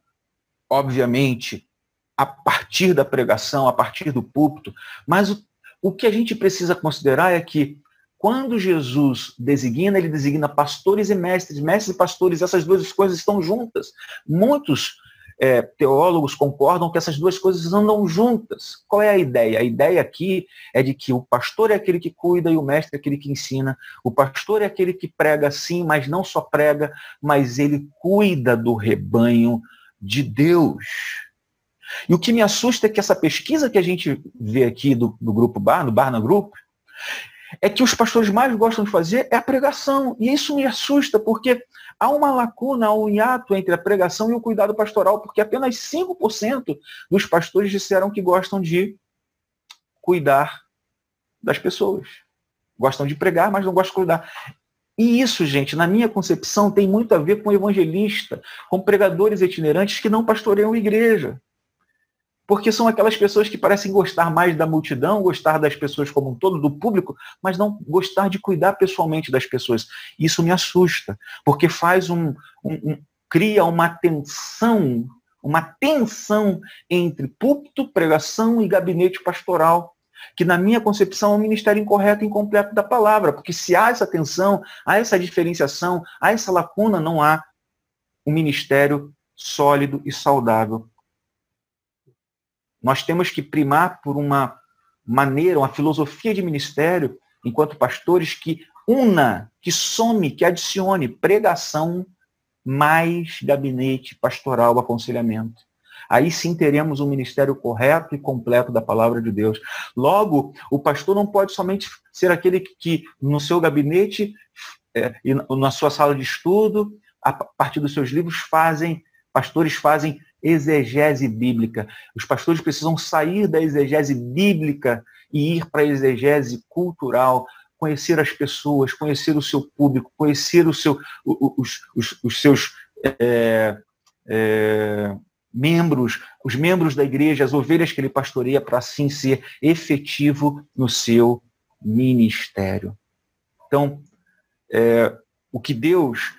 obviamente, a partir da pregação, a partir do púlpito, mas o, o que a gente precisa considerar é que quando Jesus designa, ele designa pastores e mestres, mestres e pastores, essas duas coisas estão juntas. Muitos é, teólogos concordam que essas duas coisas andam juntas. Qual é a ideia? A ideia aqui é de que o pastor é aquele que cuida e o mestre é aquele que ensina. O pastor é aquele que prega sim, mas não só prega, mas ele cuida do rebanho de Deus. E o que me assusta é que essa pesquisa que a gente vê aqui do, do grupo Bar, do Barna Group, é que os pastores mais gostam de fazer é a pregação. E isso me assusta, porque há uma lacuna, há um hiato entre a pregação e o cuidado pastoral, porque apenas 5% dos pastores disseram que gostam de cuidar das pessoas. Gostam de pregar, mas não gostam de cuidar. E isso, gente, na minha concepção, tem muito a ver com evangelista, com pregadores itinerantes que não pastoreiam igreja porque são aquelas pessoas que parecem gostar mais da multidão, gostar das pessoas como um todo, do público, mas não gostar de cuidar pessoalmente das pessoas. Isso me assusta, porque faz um, um, um cria uma tensão, uma tensão entre púlpito, pregação e gabinete pastoral, que na minha concepção é um ministério incorreto e incompleto da palavra, porque se há essa tensão, há essa diferenciação, há essa lacuna, não há um ministério sólido e saudável nós temos que primar por uma maneira, uma filosofia de ministério, enquanto pastores, que una, que some, que adicione pregação mais gabinete pastoral, aconselhamento. Aí sim teremos um ministério correto e completo da palavra de Deus. Logo, o pastor não pode somente ser aquele que, no seu gabinete é, na sua sala de estudo, a partir dos seus livros, fazem, pastores fazem exegese bíblica. Os pastores precisam sair da exegese bíblica e ir para a exegese cultural, conhecer as pessoas, conhecer o seu público, conhecer o seu, os, os, os seus é, é, membros, os membros da igreja, as ovelhas que ele pastoreia, para assim ser efetivo no seu ministério. Então, é, o que Deus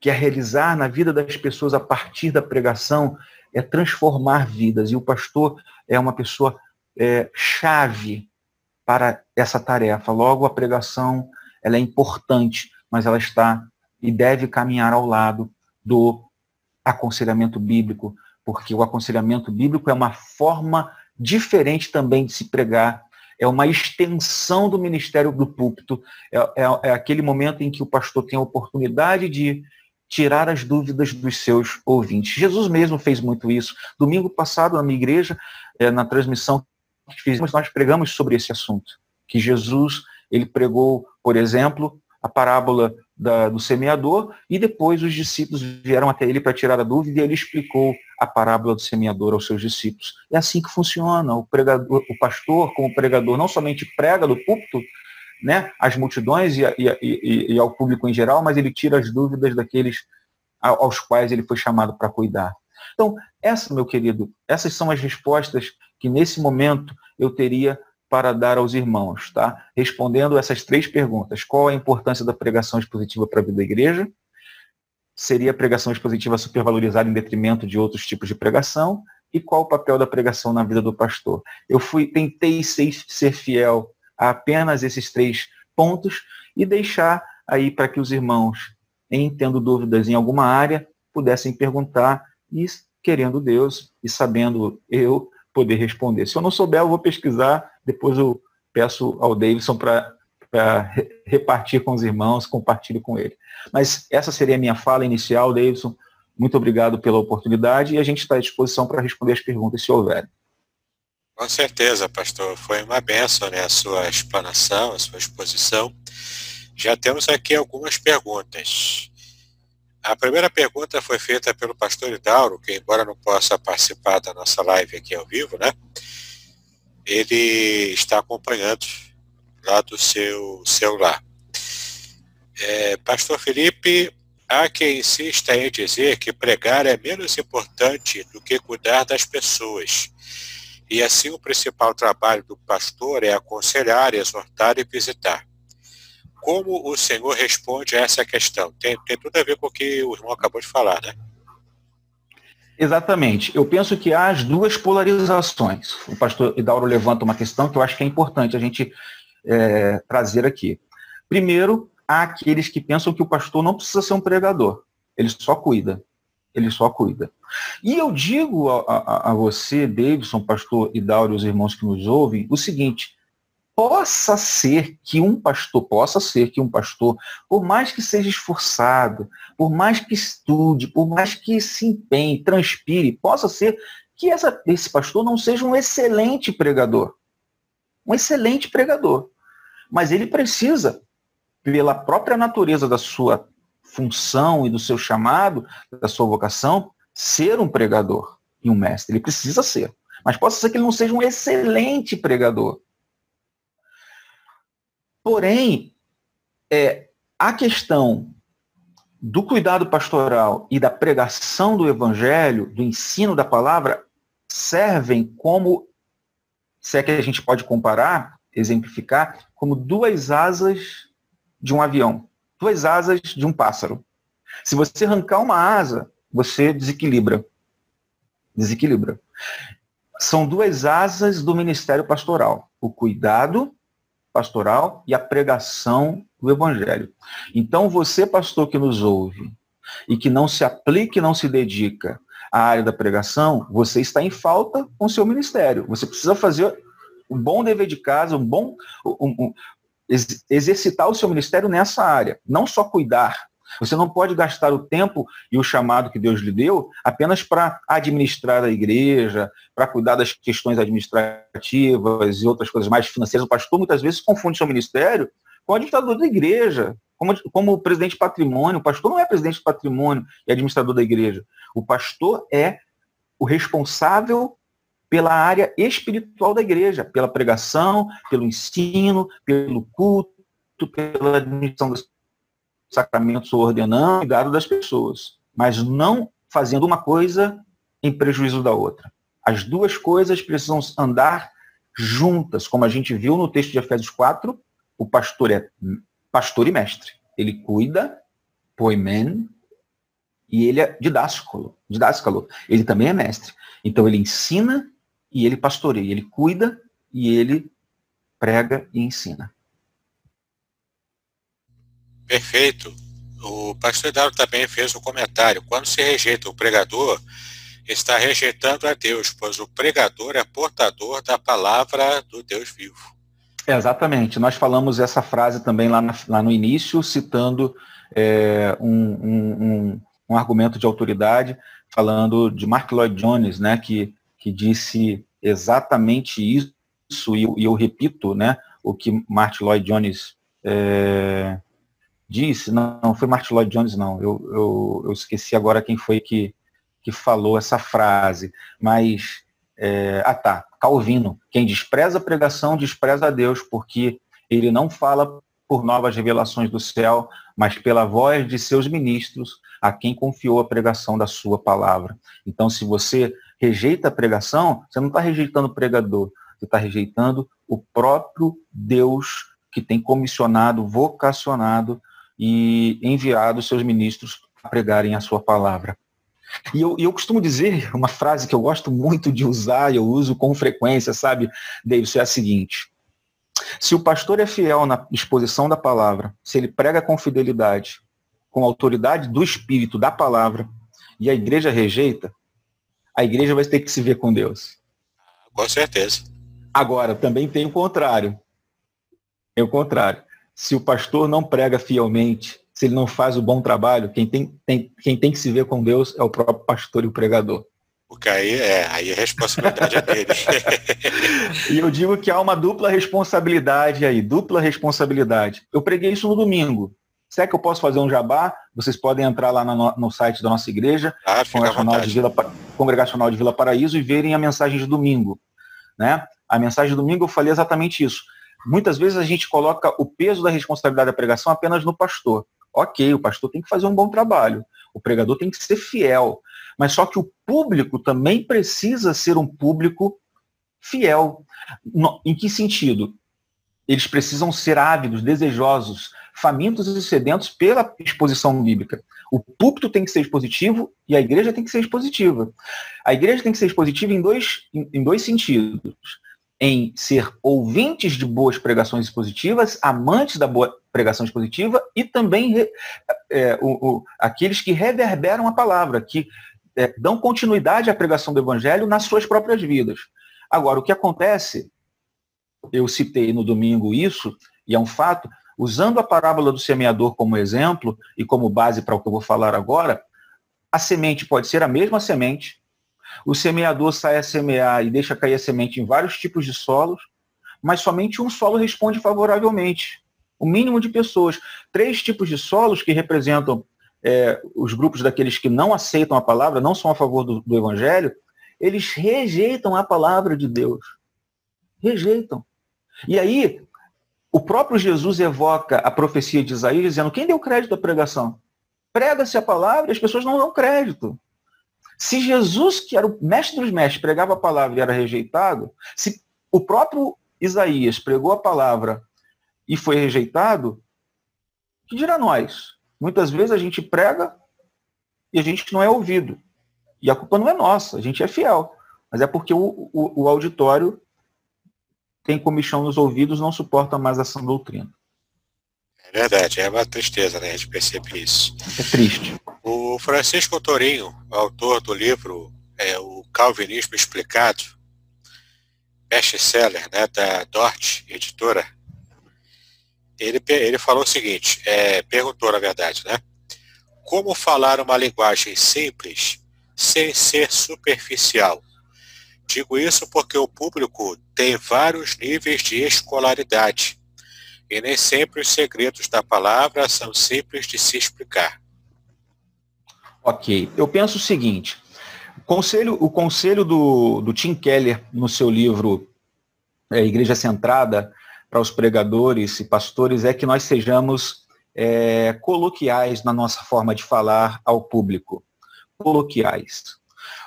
quer realizar na vida das pessoas a partir da pregação é transformar vidas. E o pastor é uma pessoa é, chave para essa tarefa. Logo, a pregação ela é importante, mas ela está e deve caminhar ao lado do aconselhamento bíblico, porque o aconselhamento bíblico é uma forma diferente também de se pregar, é uma extensão do ministério do púlpito, é, é, é aquele momento em que o pastor tem a oportunidade de tirar as dúvidas dos seus ouvintes. Jesus mesmo fez muito isso. Domingo passado, na minha igreja, é, na transmissão que fizemos, nós pregamos sobre esse assunto. Que Jesus, ele pregou, por exemplo, a parábola da, do semeador, e depois os discípulos vieram até ele para tirar a dúvida, e ele explicou a parábola do semeador aos seus discípulos. É assim que funciona. O pregador, o pastor, como pregador, não somente prega do púlpito, né, às multidões e, e, e, e ao público em geral, mas ele tira as dúvidas daqueles aos quais ele foi chamado para cuidar. Então, essa, meu querido, essas são as respostas que nesse momento eu teria para dar aos irmãos, tá? Respondendo essas três perguntas. Qual a importância da pregação expositiva para a vida da igreja? Seria a pregação expositiva supervalorizada em detrimento de outros tipos de pregação? E qual o papel da pregação na vida do pastor? Eu fui, tentei ser, ser fiel a apenas esses três pontos e deixar aí para que os irmãos, em tendo dúvidas em alguma área, pudessem perguntar e, querendo Deus e sabendo eu, poder responder. Se eu não souber, eu vou pesquisar, depois eu peço ao Davidson para repartir com os irmãos, compartilhe com ele. Mas essa seria a minha fala inicial, Davidson. Muito obrigado pela oportunidade e a gente está à disposição para responder as perguntas se houverem. Com certeza, pastor. Foi uma benção né, a sua explanação, a sua exposição. Já temos aqui algumas perguntas. A primeira pergunta foi feita pelo pastor Idauro, que embora não possa participar da nossa live aqui ao vivo, né? Ele está acompanhando lá do seu celular. É, pastor Felipe, há quem insista em dizer que pregar é menos importante do que cuidar das pessoas. E assim o principal trabalho do pastor é aconselhar, exortar e visitar como o Senhor responde a essa questão? Tem, tem tudo a ver com o que o irmão acabou de falar, né? Exatamente. Eu penso que há as duas polarizações. O pastor Idauro levanta uma questão que eu acho que é importante a gente é, trazer aqui. Primeiro, há aqueles que pensam que o pastor não precisa ser um pregador. Ele só cuida. Ele só cuida. E eu digo a, a, a você, Davidson, pastor e os irmãos que nos ouvem, o seguinte: possa ser que um pastor, possa ser que um pastor, por mais que seja esforçado, por mais que estude, por mais que se empenhe, transpire, possa ser que essa, esse pastor não seja um excelente pregador. Um excelente pregador. Mas ele precisa, pela própria natureza da sua função e do seu chamado, da sua vocação, ser um pregador e um mestre. Ele precisa ser. Mas possa ser que ele não seja um excelente pregador. Porém, é, a questão do cuidado pastoral e da pregação do evangelho, do ensino da palavra, servem como, se é que a gente pode comparar, exemplificar, como duas asas de um avião, duas asas de um pássaro. Se você arrancar uma asa, você desequilibra. Desequilibra. São duas asas do ministério pastoral: o cuidado pastoral e a pregação do evangelho. Então, você, pastor que nos ouve e que não se aplica e não se dedica à área da pregação, você está em falta com o seu ministério. Você precisa fazer um bom dever de casa, um bom um, exercitar o seu ministério nessa área, não só cuidar, você não pode gastar o tempo e o chamado que Deus lhe deu apenas para administrar a igreja, para cuidar das questões administrativas e outras coisas mais financeiras. O pastor muitas vezes confunde seu ministério com o administrador da igreja, como, como presidente de patrimônio. O pastor não é presidente de patrimônio e administrador da igreja. O pastor é o responsável pela área espiritual da igreja, pela pregação, pelo ensino, pelo culto, pela administração das sacramentos ordenando o cuidado das pessoas, mas não fazendo uma coisa em prejuízo da outra. As duas coisas precisam andar juntas, como a gente viu no texto de Efésios 4, o pastor é pastor e mestre. Ele cuida, poimen, e ele é didáscalo, didáscalo. Ele também é mestre. Então ele ensina e ele pastoreia. Ele cuida e ele prega e ensina. Perfeito. O pastor Eduardo também fez um comentário. Quando se rejeita o pregador, está rejeitando a Deus, pois o pregador é portador da palavra do Deus vivo. exatamente. Nós falamos essa frase também lá, na, lá no início, citando é, um, um, um, argumento de autoridade falando de Mark Lloyd Jones, né, que, que disse exatamente isso, e, e eu repito né, o que Mark Lloyd Jones é, disse, não, não foi Mark Lloyd Jones, não, eu, eu, eu, esqueci agora quem foi que, que falou essa frase, mas, é, ah tá, Calvino, quem despreza a pregação, despreza a Deus, porque ele não fala por novas revelações do céu, mas pela voz de seus ministros, a quem confiou a pregação da sua palavra. Então, se você rejeita a pregação, você não está rejeitando o pregador, você está rejeitando o próprio Deus que tem comissionado, vocacionado e enviado seus ministros a pregarem a sua palavra. E eu, eu, costumo dizer uma frase que eu gosto muito de usar, eu uso com frequência, sabe, David, é a seguinte: se o pastor é fiel na exposição da palavra, se ele prega com fidelidade, com autoridade do Espírito, da palavra, e a igreja rejeita, a igreja vai ter que se ver com Deus. Com certeza. Agora, também tem o contrário. É o contrário. Se o pastor não prega fielmente, se ele não faz o bom trabalho, quem tem, tem, quem tem que se ver com Deus é o próprio pastor e o pregador. Porque aí, é, aí a responsabilidade é dele. [laughs] e eu digo que há uma dupla responsabilidade aí, dupla responsabilidade. Eu preguei isso no domingo. Será que eu posso fazer um jabá? Vocês podem entrar lá no, no site da nossa igreja, ah, Congregacional, de Vila, Congregacional de Vila Paraíso, e verem a mensagem de domingo. Né? A mensagem de domingo eu falei exatamente isso. Muitas vezes a gente coloca o peso da responsabilidade da pregação apenas no pastor. Ok, o pastor tem que fazer um bom trabalho, o pregador tem que ser fiel, mas só que o público também precisa ser um público fiel. No, em que sentido? Eles precisam ser ávidos, desejosos, famintos e sedentos pela exposição bíblica. O púlpito tem que ser expositivo e a igreja tem que ser expositiva. A igreja tem que ser expositiva em dois, em, em dois sentidos. Em ser ouvintes de boas pregações expositivas, amantes da boa pregação expositiva e também é, o, o, aqueles que reverberam a palavra, que é, dão continuidade à pregação do evangelho nas suas próprias vidas. Agora, o que acontece, eu citei no domingo isso, e é um fato, usando a parábola do semeador como exemplo e como base para o que eu vou falar agora, a semente pode ser a mesma semente, o semeador sai a semear e deixa cair a semente em vários tipos de solos, mas somente um solo responde favoravelmente. O mínimo de pessoas. Três tipos de solos que representam é, os grupos daqueles que não aceitam a palavra, não são a favor do, do evangelho, eles rejeitam a palavra de Deus. Rejeitam. E aí, o próprio Jesus evoca a profecia de Isaías dizendo: quem deu crédito à pregação? Prega-se a palavra e as pessoas não dão crédito. Se Jesus, que era o mestre dos mestres, pregava a palavra e era rejeitado, se o próprio Isaías pregou a palavra e foi rejeitado, que dirá nós? Muitas vezes a gente prega e a gente não é ouvido. E a culpa não é nossa, a gente é fiel. Mas é porque o, o, o auditório tem comichão nos ouvidos, não suporta mais a sã doutrina. É verdade, é uma tristeza, né? A gente percebe isso. É triste. O Francisco Torinho, autor do livro é, O Calvinismo Explicado, best-seller né, da Dort, editora, ele, ele falou o seguinte, é, perguntou na verdade, né? Como falar uma linguagem simples sem ser superficial? Digo isso porque o público tem vários níveis de escolaridade e nem sempre os segredos da palavra são simples de se explicar. Ok, eu penso o seguinte, o conselho, o conselho do, do Tim Keller no seu livro é, Igreja Centrada, para os pregadores e pastores é que nós sejamos é, coloquiais na nossa forma de falar ao público. Coloquiais.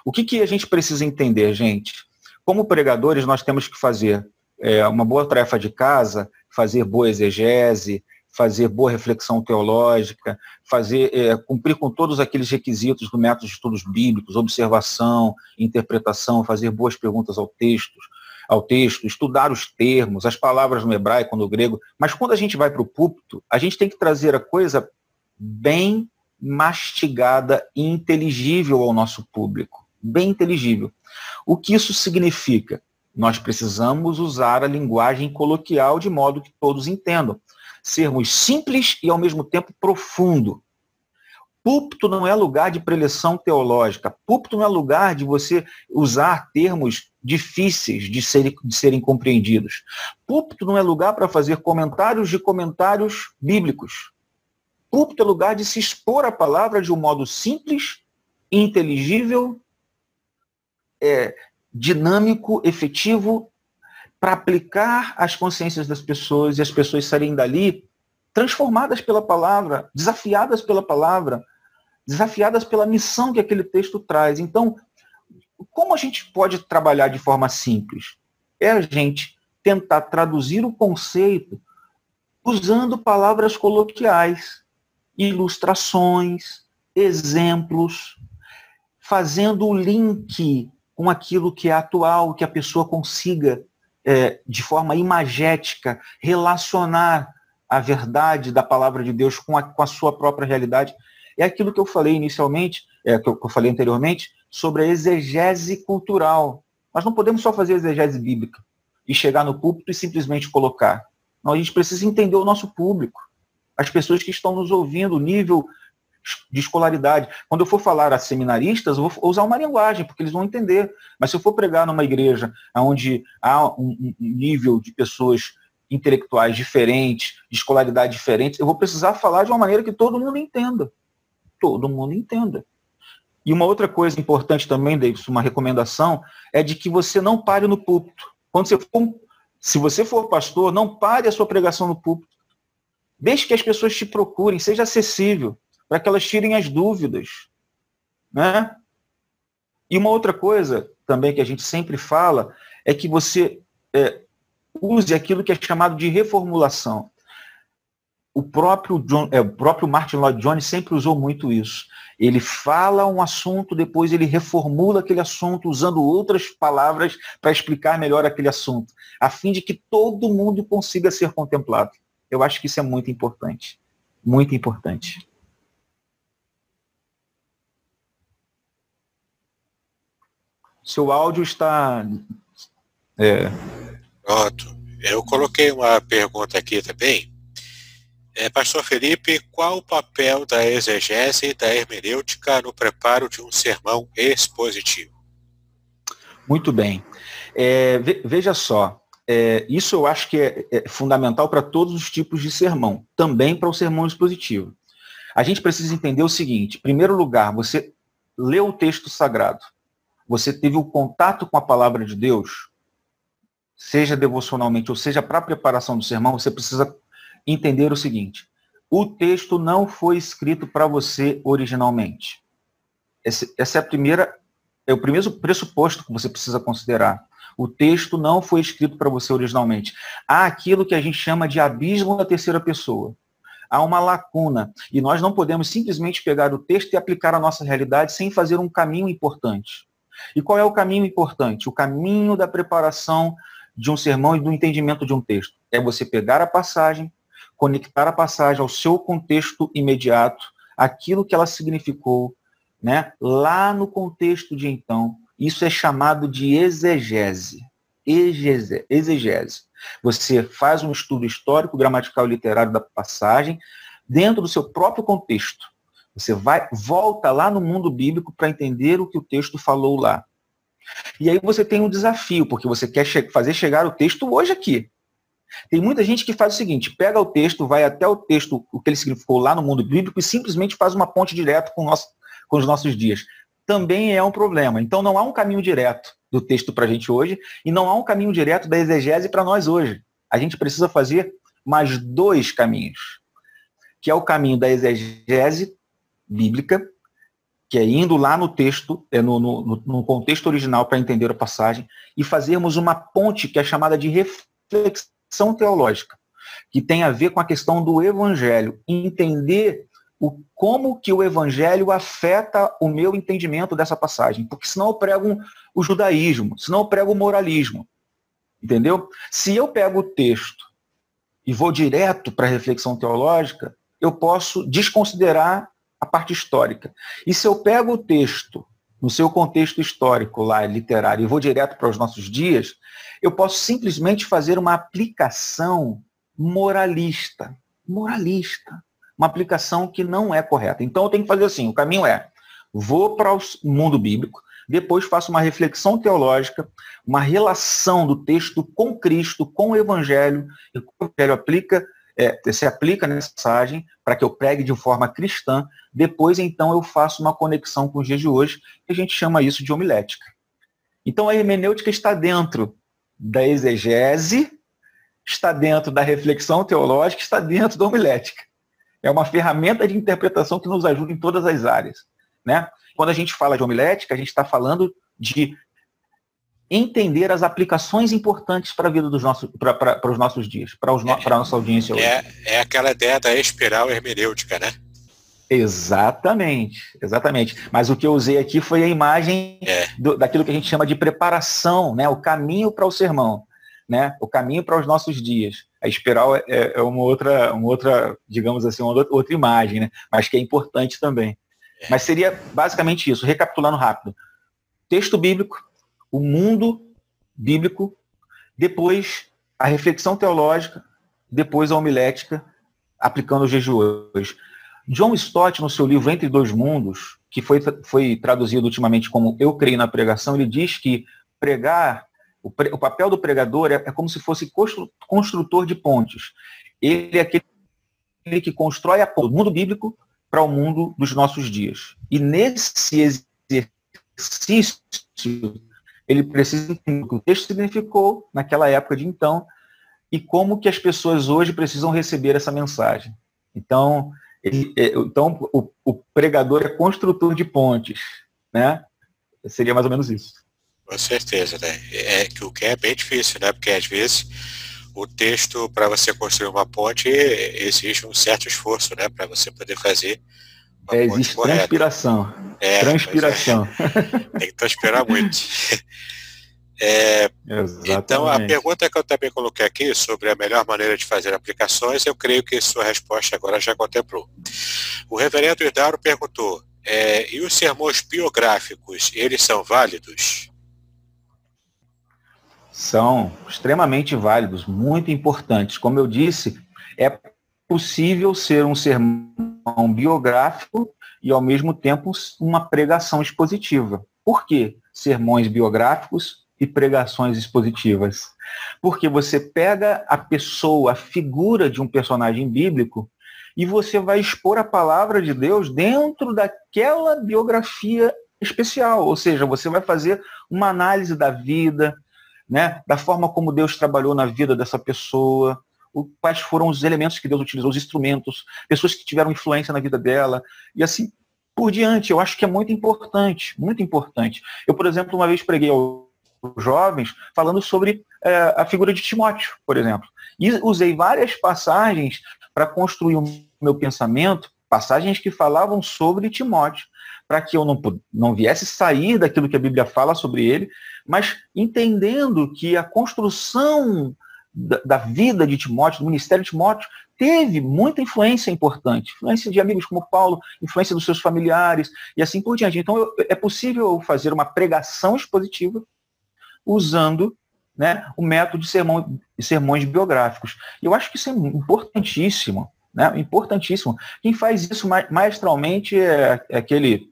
O que, que a gente precisa entender, gente? Como pregadores, nós temos que fazer é, uma boa tarefa de casa, fazer boa exegese, fazer boa reflexão teológica, fazer é, cumprir com todos aqueles requisitos do método de estudos bíblicos, observação, interpretação, fazer boas perguntas ao texto, ao texto, estudar os termos, as palavras no hebraico, no grego, mas quando a gente vai para o púlpito, a gente tem que trazer a coisa bem mastigada e inteligível ao nosso público, bem inteligível. O que isso significa? Nós precisamos usar a linguagem coloquial de modo que todos entendam. sermos simples e ao mesmo tempo profundo. Púlpito não é lugar de preleção teológica. Púlpito não é lugar de você usar termos difíceis de serem, de serem compreendidos. Púlpito não é lugar para fazer comentários de comentários bíblicos. Púlpito é lugar de se expor a palavra de um modo simples, inteligível, é, dinâmico, efetivo, para aplicar as consciências das pessoas e as pessoas saírem dali transformadas pela palavra, desafiadas pela palavra, desafiadas pela missão que aquele texto traz. Então, como a gente pode trabalhar de forma simples? É a gente tentar traduzir o conceito usando palavras coloquiais, ilustrações, exemplos, fazendo o link com aquilo que é atual, que a pessoa consiga, é, de forma imagética, relacionar a verdade da palavra de Deus com a, com a sua própria realidade é aquilo que eu falei inicialmente, é, que, eu, que eu falei anteriormente, sobre a exegese cultural. Nós não podemos só fazer exegese bíblica e chegar no púlpito e simplesmente colocar. Não, a gente precisa entender o nosso público, as pessoas que estão nos ouvindo, o nível de escolaridade. Quando eu for falar a seminaristas, eu vou usar uma linguagem, porque eles vão entender. Mas se eu for pregar numa igreja onde há um, um nível de pessoas intelectuais diferentes, de escolaridade diferente, eu vou precisar falar de uma maneira que todo mundo entenda todo mundo entenda. E uma outra coisa importante também, Davis, uma recomendação, é de que você não pare no púlpito. Quando você for, se você for pastor, não pare a sua pregação no púlpito. Deixe que as pessoas te procurem, seja acessível, para que elas tirem as dúvidas. Né? E uma outra coisa também que a gente sempre fala é que você é, use aquilo que é chamado de reformulação o próprio, John, é, o próprio Martin Lloyd Jones sempre usou muito isso. Ele fala um assunto, depois ele reformula aquele assunto usando outras palavras para explicar melhor aquele assunto, a fim de que todo mundo consiga ser contemplado. Eu acho que isso é muito importante. Muito importante. Seu áudio está. É... Pronto. Eu coloquei uma pergunta aqui também é, Pastor Felipe, qual o papel da exegese e da hermenêutica no preparo de um sermão expositivo? Muito bem. É, veja só, é, isso eu acho que é, é fundamental para todos os tipos de sermão, também para o sermão expositivo. A gente precisa entender o seguinte: em primeiro lugar, você leu o texto sagrado, você teve o contato com a palavra de Deus, seja devocionalmente ou seja para a preparação do sermão, você precisa entender o seguinte: o texto não foi escrito para você originalmente. Esse, essa é a primeira, é o primeiro pressuposto que você precisa considerar. O texto não foi escrito para você originalmente. Há aquilo que a gente chama de abismo da terceira pessoa. Há uma lacuna. E nós não podemos simplesmente pegar o texto e aplicar a nossa realidade sem fazer um caminho importante. E qual é o caminho importante? O caminho da preparação de um sermão e do entendimento de um texto. É você pegar a passagem, conectar a passagem ao seu contexto imediato, aquilo que ela significou, né, lá no contexto de então. Isso é chamado de exegese. Exegese. Você faz um estudo histórico, gramatical e literário da passagem dentro do seu próprio contexto. Você vai, volta lá no mundo bíblico para entender o que o texto falou lá. E aí você tem um desafio, porque você quer che fazer chegar o texto hoje aqui. Tem muita gente que faz o seguinte: pega o texto, vai até o texto, o que ele significou lá no mundo bíblico, e simplesmente faz uma ponte direto com, com os nossos dias. Também é um problema. Então não há um caminho direto do texto para a gente hoje, e não há um caminho direto da exegese para nós hoje. A gente precisa fazer mais dois caminhos, que é o caminho da exegese bíblica, que é indo lá no texto, é no, no, no contexto original para entender a passagem, e fazermos uma ponte que é chamada de reflexão teológica, que tem a ver com a questão do evangelho, entender o, como que o evangelho afeta o meu entendimento dessa passagem, porque senão eu prego o judaísmo, senão eu prego o moralismo, entendeu? Se eu pego o texto e vou direto para a reflexão teológica, eu posso desconsiderar a parte histórica. E se eu pego o texto no seu contexto histórico lá, literário, e vou direto para os nossos dias, eu posso simplesmente fazer uma aplicação moralista. moralista, uma aplicação que não é correta. Então eu tenho que fazer assim, o caminho é, vou para o mundo bíblico, depois faço uma reflexão teológica, uma relação do texto com Cristo, com o Evangelho, e o Evangelho aplica, é, se aplica nessa mensagem, para que eu pregue de forma cristã, depois então eu faço uma conexão com os dias de hoje, que a gente chama isso de homilética. Então a hermenêutica está dentro da exegese, está dentro da reflexão teológica, está dentro da homilética. É uma ferramenta de interpretação que nos ajuda em todas as áreas. Né? Quando a gente fala de homilética, a gente está falando de entender as aplicações importantes para a vida dos nossos, para os nossos dias, para, os no, para a nossa audiência hoje. É, é aquela ideia da espiral hermenêutica, né? Exatamente, exatamente. Mas o que eu usei aqui foi a imagem é. do, daquilo que a gente chama de preparação, né? O caminho para o sermão, né? O caminho para os nossos dias. A espiral é, é uma outra, uma outra, digamos assim, uma outra imagem, né? Mas que é importante também. É. Mas seria basicamente isso, recapitulando rápido. Texto bíblico, o mundo bíblico, depois a reflexão teológica, depois a homilética, aplicando os hoje. John Stott, no seu livro Entre Dois Mundos, que foi, foi traduzido ultimamente como Eu Creio na Pregação, ele diz que pregar, o, pre, o papel do pregador é, é, como se fosse construtor de pontes. Ele é aquele que constrói a ponte do mundo bíblico para o mundo dos nossos dias. E nesse exercício, ele precisa entender o que o texto significou naquela época de então e como que as pessoas hoje precisam receber essa mensagem. Então, ele, é, então o, o, pregador é construtor de pontes, né? Seria mais ou menos isso. Com certeza, né? É que o que é bem difícil, né? Porque às vezes o texto para você construir uma ponte exige um certo esforço, né? Para você poder fazer é, existe transpiração. É, transpiração. É. [laughs] Tem que transpirar muito. É, então, a pergunta que eu também coloquei aqui sobre a melhor maneira de fazer aplicações, eu creio que sua resposta agora já contemplou. O reverendo Idaro perguntou, é, e os sermões biográficos, eles são válidos? São extremamente válidos, muito importantes. Como eu disse, é possível ser um sermão biográfico e, ao mesmo tempo, uma pregação expositiva. Por quê? Sermões biográficos e pregações expositivas. Porque você pega a pessoa, a figura de um personagem bíblico, e você vai expor a palavra de Deus dentro daquela biografia especial. Ou seja, você vai fazer uma análise da vida, né, da forma como Deus trabalhou na vida dessa pessoa, o, quais foram os elementos que Deus utilizou, os instrumentos, pessoas que tiveram influência na vida dela, e assim por diante. Eu acho que é muito importante, muito importante. Eu, por exemplo, uma vez preguei aos jovens falando sobre é, a figura de Timóteo, por exemplo. E usei várias passagens para construir o meu pensamento, passagens que falavam sobre Timóteo, para que eu não, não viesse sair daquilo que a Bíblia fala sobre ele, mas entendendo que a construção da, da, vida de Timóteo, do ministério de Timóteo, teve muita influência importante. Influência de amigos como Paulo, influência dos seus familiares e assim por diante. Então, eu, é possível fazer uma pregação expositiva usando né, o método de, sermão, sermões biográficos. Eu acho que isso é importantíssimo. Né, importantíssimo. Quem faz isso maestralmente é, é aquele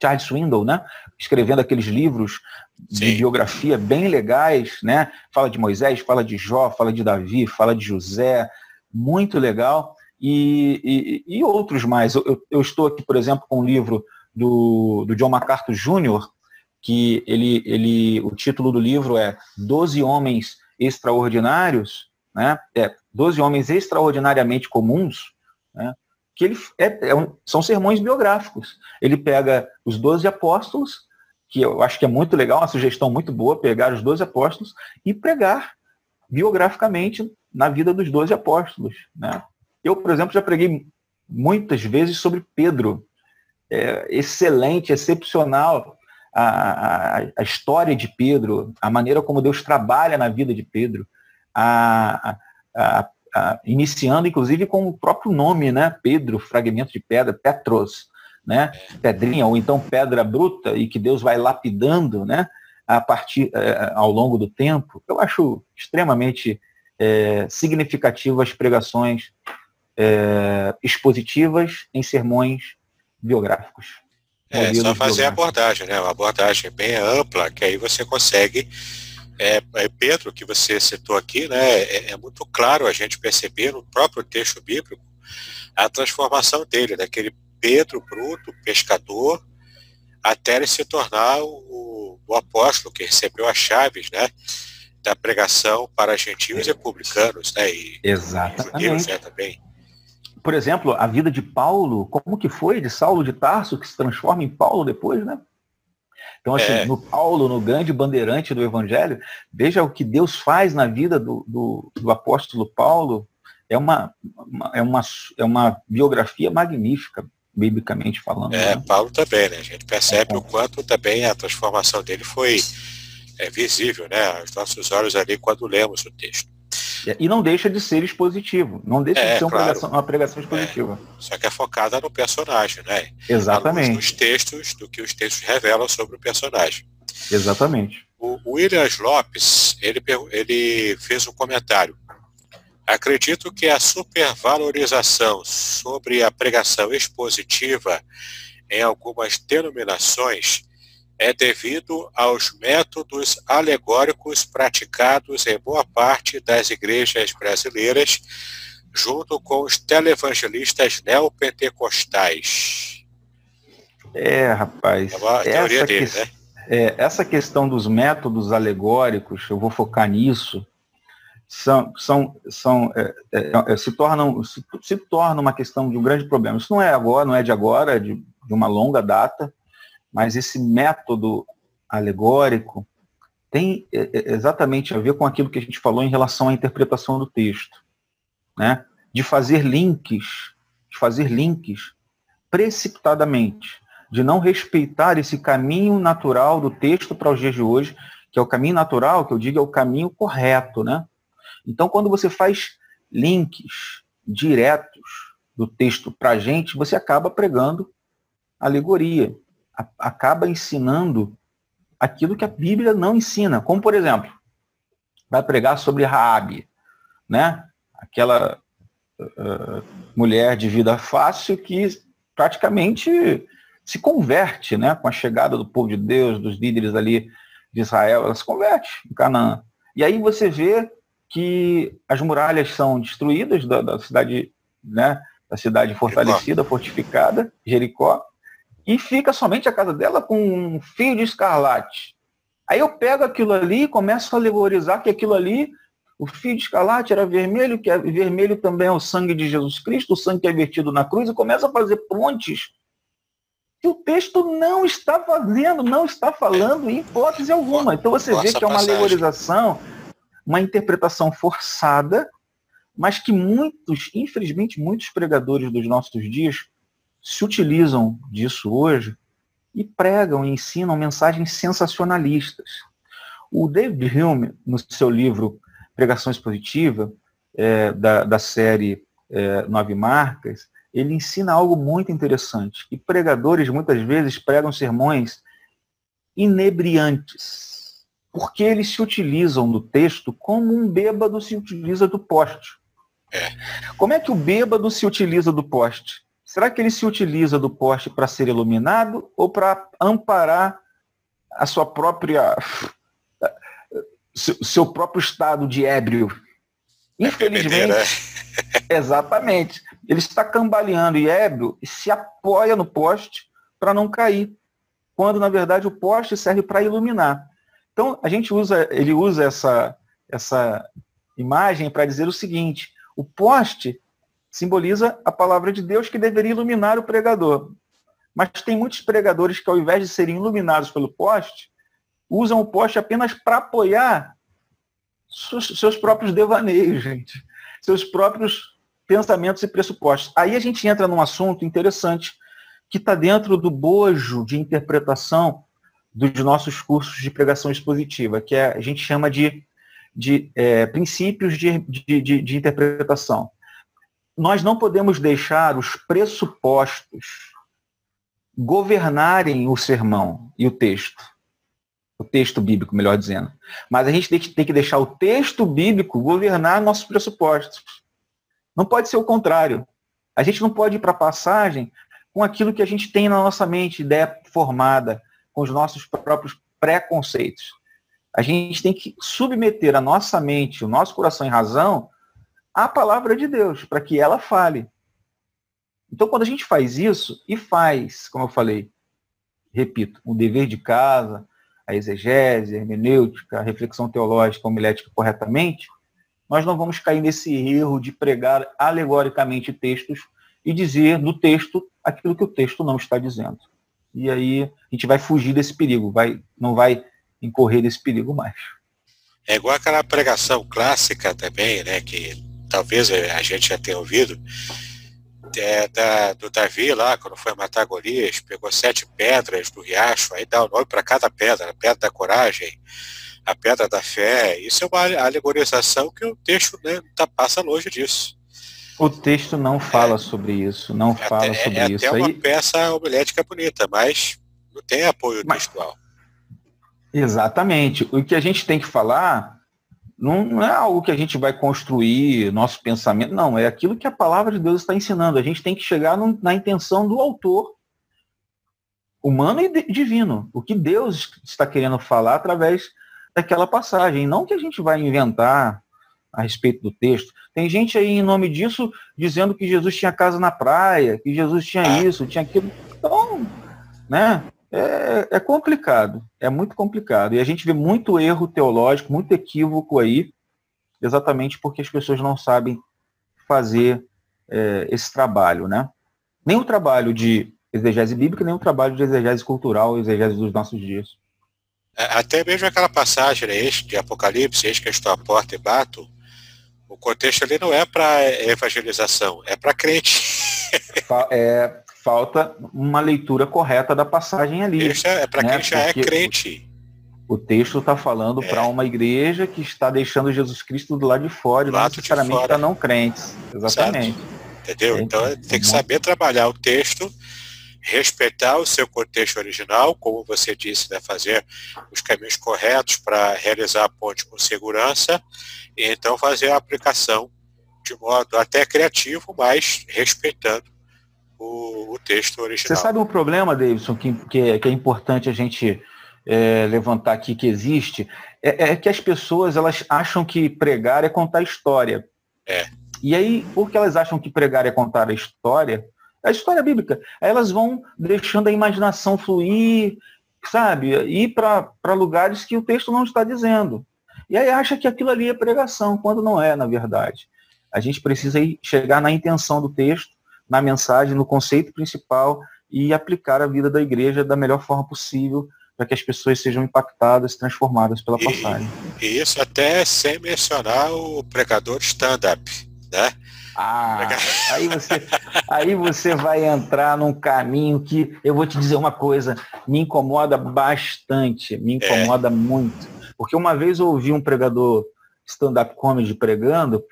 Charles Swindoll, né? escrevendo aqueles livros Sim. de biografia bem legais, né? Fala de Moisés, fala de Jó, fala de Davi, fala de José, muito legal. E, e, e outros mais. Eu, eu, estou aqui, por exemplo, com um livro do, do John MacArthur Jr., que ele, ele, o título do livro é Doze Homens Extraordinários, né? É, Doze Homens Extraordinariamente Comuns, né? Que ele é, é um, são sermões biográficos. Ele pega os doze apóstolos, que eu acho que é muito legal, uma sugestão muito boa, pegar os doze apóstolos e pregar biograficamente na vida dos doze apóstolos. Né? Eu, por exemplo, já preguei muitas vezes sobre Pedro. É, excelente, excepcional a, a, a, história de Pedro, a maneira como Deus trabalha na vida de Pedro, a, a, iniciando inclusive com o próprio nome, né? Pedro, fragmento de pedra, Petros, né? Pedrinha, ou então pedra bruta, e que Deus vai lapidando, né? A partir, é, ao longo do tempo. Eu acho extremamente é, significativo as pregações é, expositivas em sermões biográficos. É, só fazer a abordagem, né? Uma abordagem bem ampla, que aí você consegue. É, é Pedro, que você citou aqui, né? É, é, muito claro a gente perceber no próprio texto bíblico a transformação dele, daquele Pedro bruto, pescador, até ele se tornar o, o apóstolo que recebeu as chaves, né? Da pregação para gentios e publicanos, né? E, Exatamente. E judeus, né, também por exemplo, a vida de Paulo, como que foi de Saulo de Tarso, que se transforma em Paulo depois, né? Então, assim, é. no Paulo, no grande bandeirante do Evangelho, veja o que Deus faz na vida do, do, do apóstolo Paulo. É uma, uma, é, uma, é uma biografia magnífica, biblicamente falando. É, né? Paulo também, né? A gente percebe é. o quanto também a transformação dele foi é, visível, né? Aos nossos olhos ali quando lemos o texto. E não deixa de ser expositivo, não deixa é, de ser uma, claro. pregação, uma pregação expositiva. É, só que é focada no personagem, né? Exatamente. Nos textos, do que os textos revelam sobre o personagem. Exatamente. O Williams Lopes, ele, ele fez um comentário. Acredito que a supervalorização sobre a pregação expositiva em algumas denominações é devido aos métodos alegóricos praticados em boa parte das igrejas brasileiras, junto com os televangelistas neopentecostais. É, rapaz. É uma teoria dele, que, né? É, essa questão dos métodos alegóricos, eu vou focar nisso, são, são, são é, é, é, se, tornam, se, se torna uma questão de um grande problema. Isso não é agora, não é de agora, é de, de uma longa data mas esse método alegórico tem é, é, exatamente a ver com aquilo que a gente falou em relação à interpretação do texto, né? De fazer links, de fazer links precipitadamente, de não respeitar esse caminho natural do texto para os dias de hoje, que é o caminho natural, que eu digo é o caminho correto, né? Então, quando você faz links diretos do texto para a gente, você acaba pregando alegoria, acaba ensinando aquilo que a Bíblia não ensina. Como, por exemplo, vai pregar sobre Raabe, né? Aquela uh, mulher de vida fácil que praticamente se converte, né? Com a chegada do povo de Deus, dos líderes ali de Israel, ela se converte em Canaã. E aí você vê que as muralhas são destruídas da, da cidade, né? Da cidade fortalecida, fortificada, Jericó, e fica somente a casa dela com um fio de escarlate. Aí eu pego aquilo ali e começo a alegorizar que aquilo ali, o fio de escarlate era vermelho, que é vermelho também é o sangue de Jesus Cristo, o sangue que é vertido na cruz, e começo a fazer pontes que o texto não está fazendo, não está falando em hipótese alguma. Então você vê que é uma alegorização, uma interpretação forçada, mas que muitos, infelizmente, muitos pregadores dos nossos dias se utilizam disso hoje e pregam e ensinam mensagens sensacionalistas. O David Hume, no seu livro Pregação Expositiva, é, da, da série é, Nove Marcas, ele ensina algo muito interessante, que pregadores muitas vezes pregam sermões inebriantes, porque eles se utilizam do texto como um bêbado se utiliza do poste. É. Como é que o bêbado se utiliza do poste? Será que ele se utiliza do poste para ser iluminado ou para amparar a sua própria seu próprio estado de ébrio? É Infelizmente, né? exatamente. Ele está cambaleando e ébrio e se apoia no poste para não cair, quando na verdade o poste serve para iluminar. Então a gente usa, ele usa essa essa imagem para dizer o seguinte: o poste simboliza a palavra de Deus que deveria iluminar o pregador. Mas tem muitos pregadores que, ao invés de serem iluminados pelo poste, usam o poste apenas para apoiar seus próprios devaneios, [laughs] gente. Seus próprios pensamentos e pressupostos. Aí a gente entra num assunto interessante que está dentro do bojo de interpretação dos nossos cursos de pregação expositiva, que é, a gente chama de, de é, princípios de, de, de, de interpretação nós não podemos deixar os pressupostos governarem o sermão e o texto. O texto bíblico, melhor dizendo. Mas a gente tem que deixar o texto bíblico governar nossos pressupostos. Não pode ser o contrário. A gente não pode ir para a passagem com aquilo que a gente tem na nossa mente, ideia formada, com os nossos próprios preconceitos. A gente tem que submeter a nossa mente, o nosso coração e razão à palavra de Deus, para que ela fale. Então, quando a gente faz isso, e faz, como eu falei, repito, o dever de casa, a exegese, a hermenêutica, a reflexão teológica, a homilética corretamente, nós não vamos cair nesse erro de pregar alegoricamente textos e dizer no texto aquilo que o texto não está dizendo. E aí a gente vai fugir desse perigo, vai, não vai incorrer desse perigo mais. É igual aquela pregação clássica também, né, que talvez a gente já tenha ouvido, é, da, do Davi lá, quando foi matar Golias, pegou sete pedras do riacho, aí dá o nome para cada pedra, a pedra da coragem, a pedra da fé. Isso é uma alegorização que o texto né, tá, passa longe disso. O texto não fala é, sobre isso, não é fala sobre é isso. É até uma peça homilética bonita, mas não tem apoio mas, textual. Exatamente. O que a gente tem que falar não, não, é algo que a gente vai construir nosso pensamento, não, é aquilo que a palavra de Deus está ensinando. A gente tem que chegar no, na intenção do autor humano e divino, o que Deus está querendo falar através daquela passagem, não que a gente vai inventar a respeito do texto. Tem gente aí em nome disso dizendo que Jesus tinha casa na praia, que Jesus tinha é. isso, tinha aquilo. Então, né? É, é, complicado, é muito complicado. E a gente vê muito erro teológico, muito equívoco aí, exatamente porque as pessoas não sabem fazer é, esse trabalho, né? Nem o trabalho de exegese bíblica, nem o trabalho de exegese cultural, exegese dos nossos dias. É, até mesmo aquela passagem né, de Apocalipse, eis que estou à porta e bato, o contexto ali não é para evangelização, é para crente. É, falta uma leitura correta da passagem ali. Isso é, é para né? quem já é Porque é crente. O texto está falando é. para uma igreja que está deixando Jesus Cristo do lado de fora, e não necessariamente para não crentes. Exatamente. Certo. Entendeu? É, então tem que saber trabalhar o texto, respeitar o seu contexto original, como você disse, né, fazer os caminhos corretos para realizar a ponte com segurança, e então fazer a aplicação de modo até criativo, mas respeitando o, o texto original. Você sabe um problema, Davidson, que, que, que é importante a gente é, levantar aqui que existe? É, é, que as pessoas elas acham que pregar é contar história. É. E aí, porque elas acham que pregar é contar a história, a história bíblica, aí elas vão deixando a imaginação fluir, sabe? Ir para lugares que o texto não está dizendo. E aí acha que aquilo ali é pregação, quando não é, na verdade. A gente precisa ir, chegar na intenção do texto na mensagem, no conceito principal e aplicar a vida da igreja da melhor forma possível para que as pessoas sejam impactadas, transformadas pela passagem. E isso até sem mencionar o pregador stand-up, né? Ah, [laughs] aí você, aí você vai entrar num caminho que eu vou te dizer uma coisa, me incomoda bastante, me incomoda é. muito. Porque uma vez eu ouvi um pregador stand-up comedy pregando,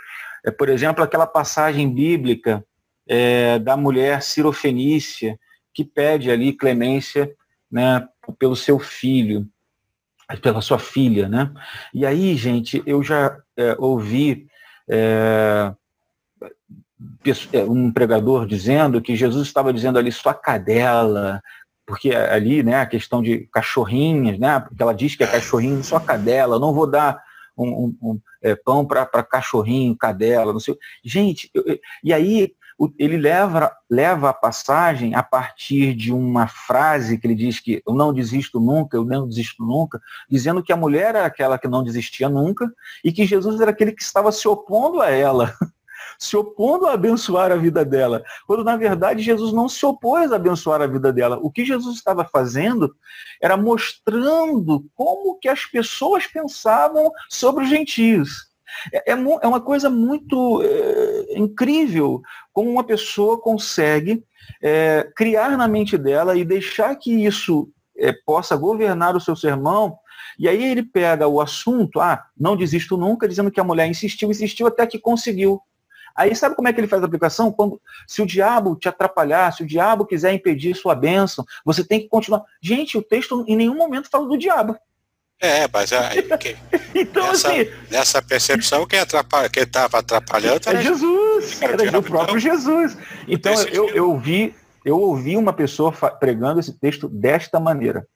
é, por exemplo, aquela passagem bíblica é, da mulher cirofenícia, que pede ali clemência né, pelo seu filho, pela sua filha. Né? E aí, gente, eu já é, ouvi é, é, um pregador dizendo que Jesus estava dizendo ali sua cadela, porque ali, né, a questão de cachorrinhas, né, porque ela diz que é cachorrinho, sua cadela, não vou dar um, um, um é, pão para cachorrinho, cadela, não sei. Gente, eu, e aí ele leva, leva a passagem a partir de uma frase que ele diz que eu não desisto nunca, eu não desisto nunca, dizendo que a mulher era aquela que não desistia nunca e que Jesus era aquele que estava se opondo a ela, [laughs] se opondo a abençoar a vida dela, quando na verdade Jesus não se opôs a abençoar a vida dela. O que Jesus estava fazendo era mostrando como que as pessoas pensavam sobre os gentios. É, é, é uma coisa muito é, incrível como uma pessoa consegue é, criar na mente dela e deixar que isso é, possa governar o seu sermão. E aí ele pega o assunto, ah, não desisto nunca, dizendo que a mulher insistiu, insistiu até que conseguiu. Aí sabe como é que ele faz a aplicação? Quando, se o diabo te atrapalhar, se o diabo quiser impedir sua bênção, você tem que continuar. Gente, o texto em nenhum momento fala do diabo. É, mas aí, [laughs] que, então, nessa, assim, nessa percepção, quem estava atrapalhando é Jesus. Jesus, era do próprio Jesus. Então eu, eu vi eu ouvi uma pessoa pregando esse texto desta maneira.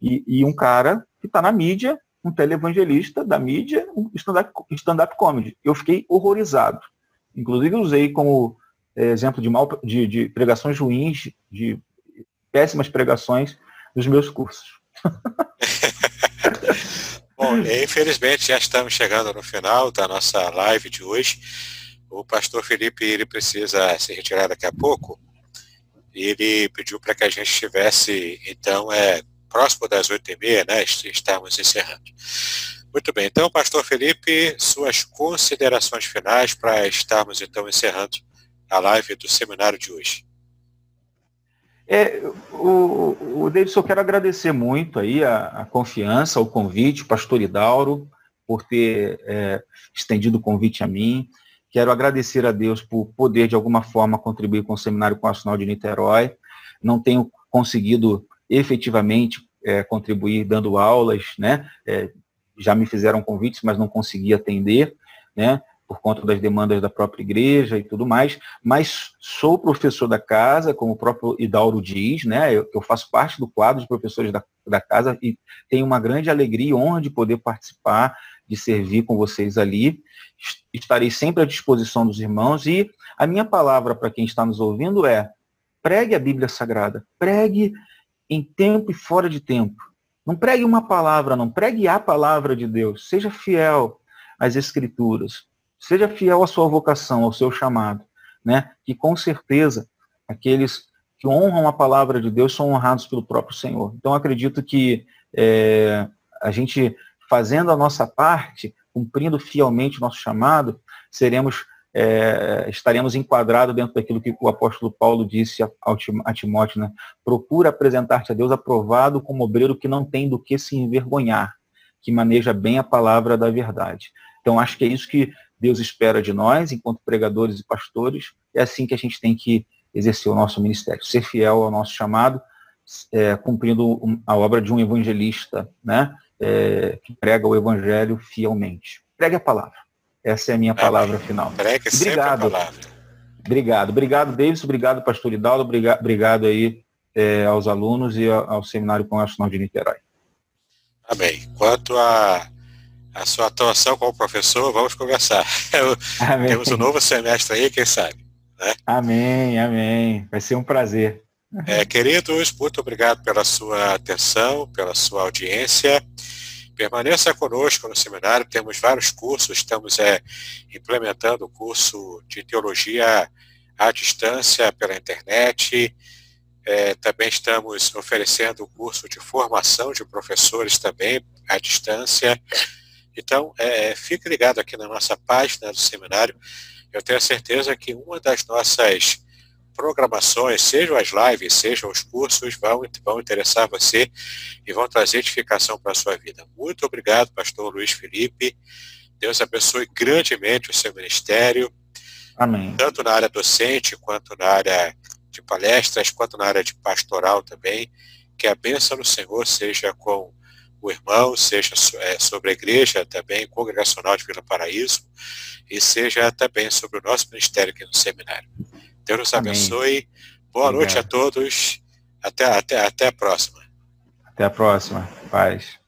E, e um cara que está na mídia, um televangelista da mídia, um stand-up stand comedy. Eu fiquei horrorizado. Inclusive usei como é, exemplo de, mal, de, de pregações ruins, de péssimas pregações dos meus cursos. [laughs] [laughs] Bom, infelizmente já estamos chegando no final da nossa live de hoje. O pastor Felipe ele precisa se retirar daqui a pouco. Ele pediu para que a gente estivesse, então, é, próximo das oito e meia, né? Estamos encerrando. Muito bem, então, pastor Felipe, suas considerações finais para estarmos, então, encerrando a live do seminário de hoje. É, o, o Davidson, eu quero agradecer muito aí a, a confiança, o convite, o pastor Idauro, por ter é, estendido o convite a mim. Quero agradecer a Deus por poder, de alguma forma, contribuir com o Seminário Nacional de Niterói. Não tenho conseguido efetivamente é, contribuir dando aulas, né? É, já me fizeram convites, mas não consegui atender, né? Por conta das demandas da própria igreja e tudo mais, mas sou professor da casa, como o próprio Idauro diz, né? Eu, eu faço parte do quadro de professores da, da casa e tenho uma grande alegria e honra de poder participar, de servir com vocês ali estarei sempre à disposição dos irmãos e a minha palavra para quem está nos ouvindo é: pregue a Bíblia Sagrada, pregue em tempo e fora de tempo. Não pregue uma palavra, não pregue a palavra de Deus. Seja fiel às Escrituras. Seja fiel à sua vocação, ao seu chamado, né? Que com certeza aqueles que honram a palavra de Deus são honrados pelo próprio Senhor. Então acredito que é, a gente fazendo a nossa parte, cumprindo fielmente o nosso chamado, seremos, é, estaremos enquadrados dentro daquilo que o apóstolo Paulo disse a, a Timóteo, né? procura apresentar-te a Deus aprovado como obreiro que não tem do que se envergonhar, que maneja bem a palavra da verdade. Então, acho que é isso que Deus espera de nós, enquanto pregadores e pastores, é assim que a gente tem que exercer o nosso ministério, ser fiel ao nosso chamado, é, cumprindo a obra de um evangelista, né? é, que prega o evangelho fielmente. Pregue a palavra. Essa é a minha palavra Amém. final. Pregue obrigado. a palavra. Obrigado. Obrigado, Davis. Obrigado, pastor Hidalgo. Obrigado, obrigado aí é, aos alunos e ao Seminário Congregacional de Niterói. Amém. Quanto a, a sua atuação como professor, vamos conversar. [laughs] amém. Temos um novo semestre aí, quem sabe. Né? Amém, amém. Vai ser um prazer. É, queridos, muito obrigado pela sua atenção, pela sua audiência. Permaneça conosco no seminário, temos vários cursos, estamos é, implementando o curso de teologia à distância pela internet, é, também estamos oferecendo o curso de formação de professores também à distância. Então, é, fique ligado aqui na nossa página do seminário. Eu tenho certeza que uma das nossas programações, sejam as lives, sejam os cursos, vão, vão interessar você e vão trazer edificação para a sua vida. Muito obrigado, pastor Luiz Felipe. Deus abençoe grandemente o seu ministério. Amém. Tanto na área docente, quanto na área de palestras, quanto na área de pastoral também. Que a bênção do Senhor seja com o irmão, seja é, sobre a igreja também, congregacional de Vila Paraíso, e seja também sobre o nosso ministério aqui no seminário. Deus nos abençoe. Boa Obrigado. noite a todos. Até, até, até a próxima. Até a próxima. Paz.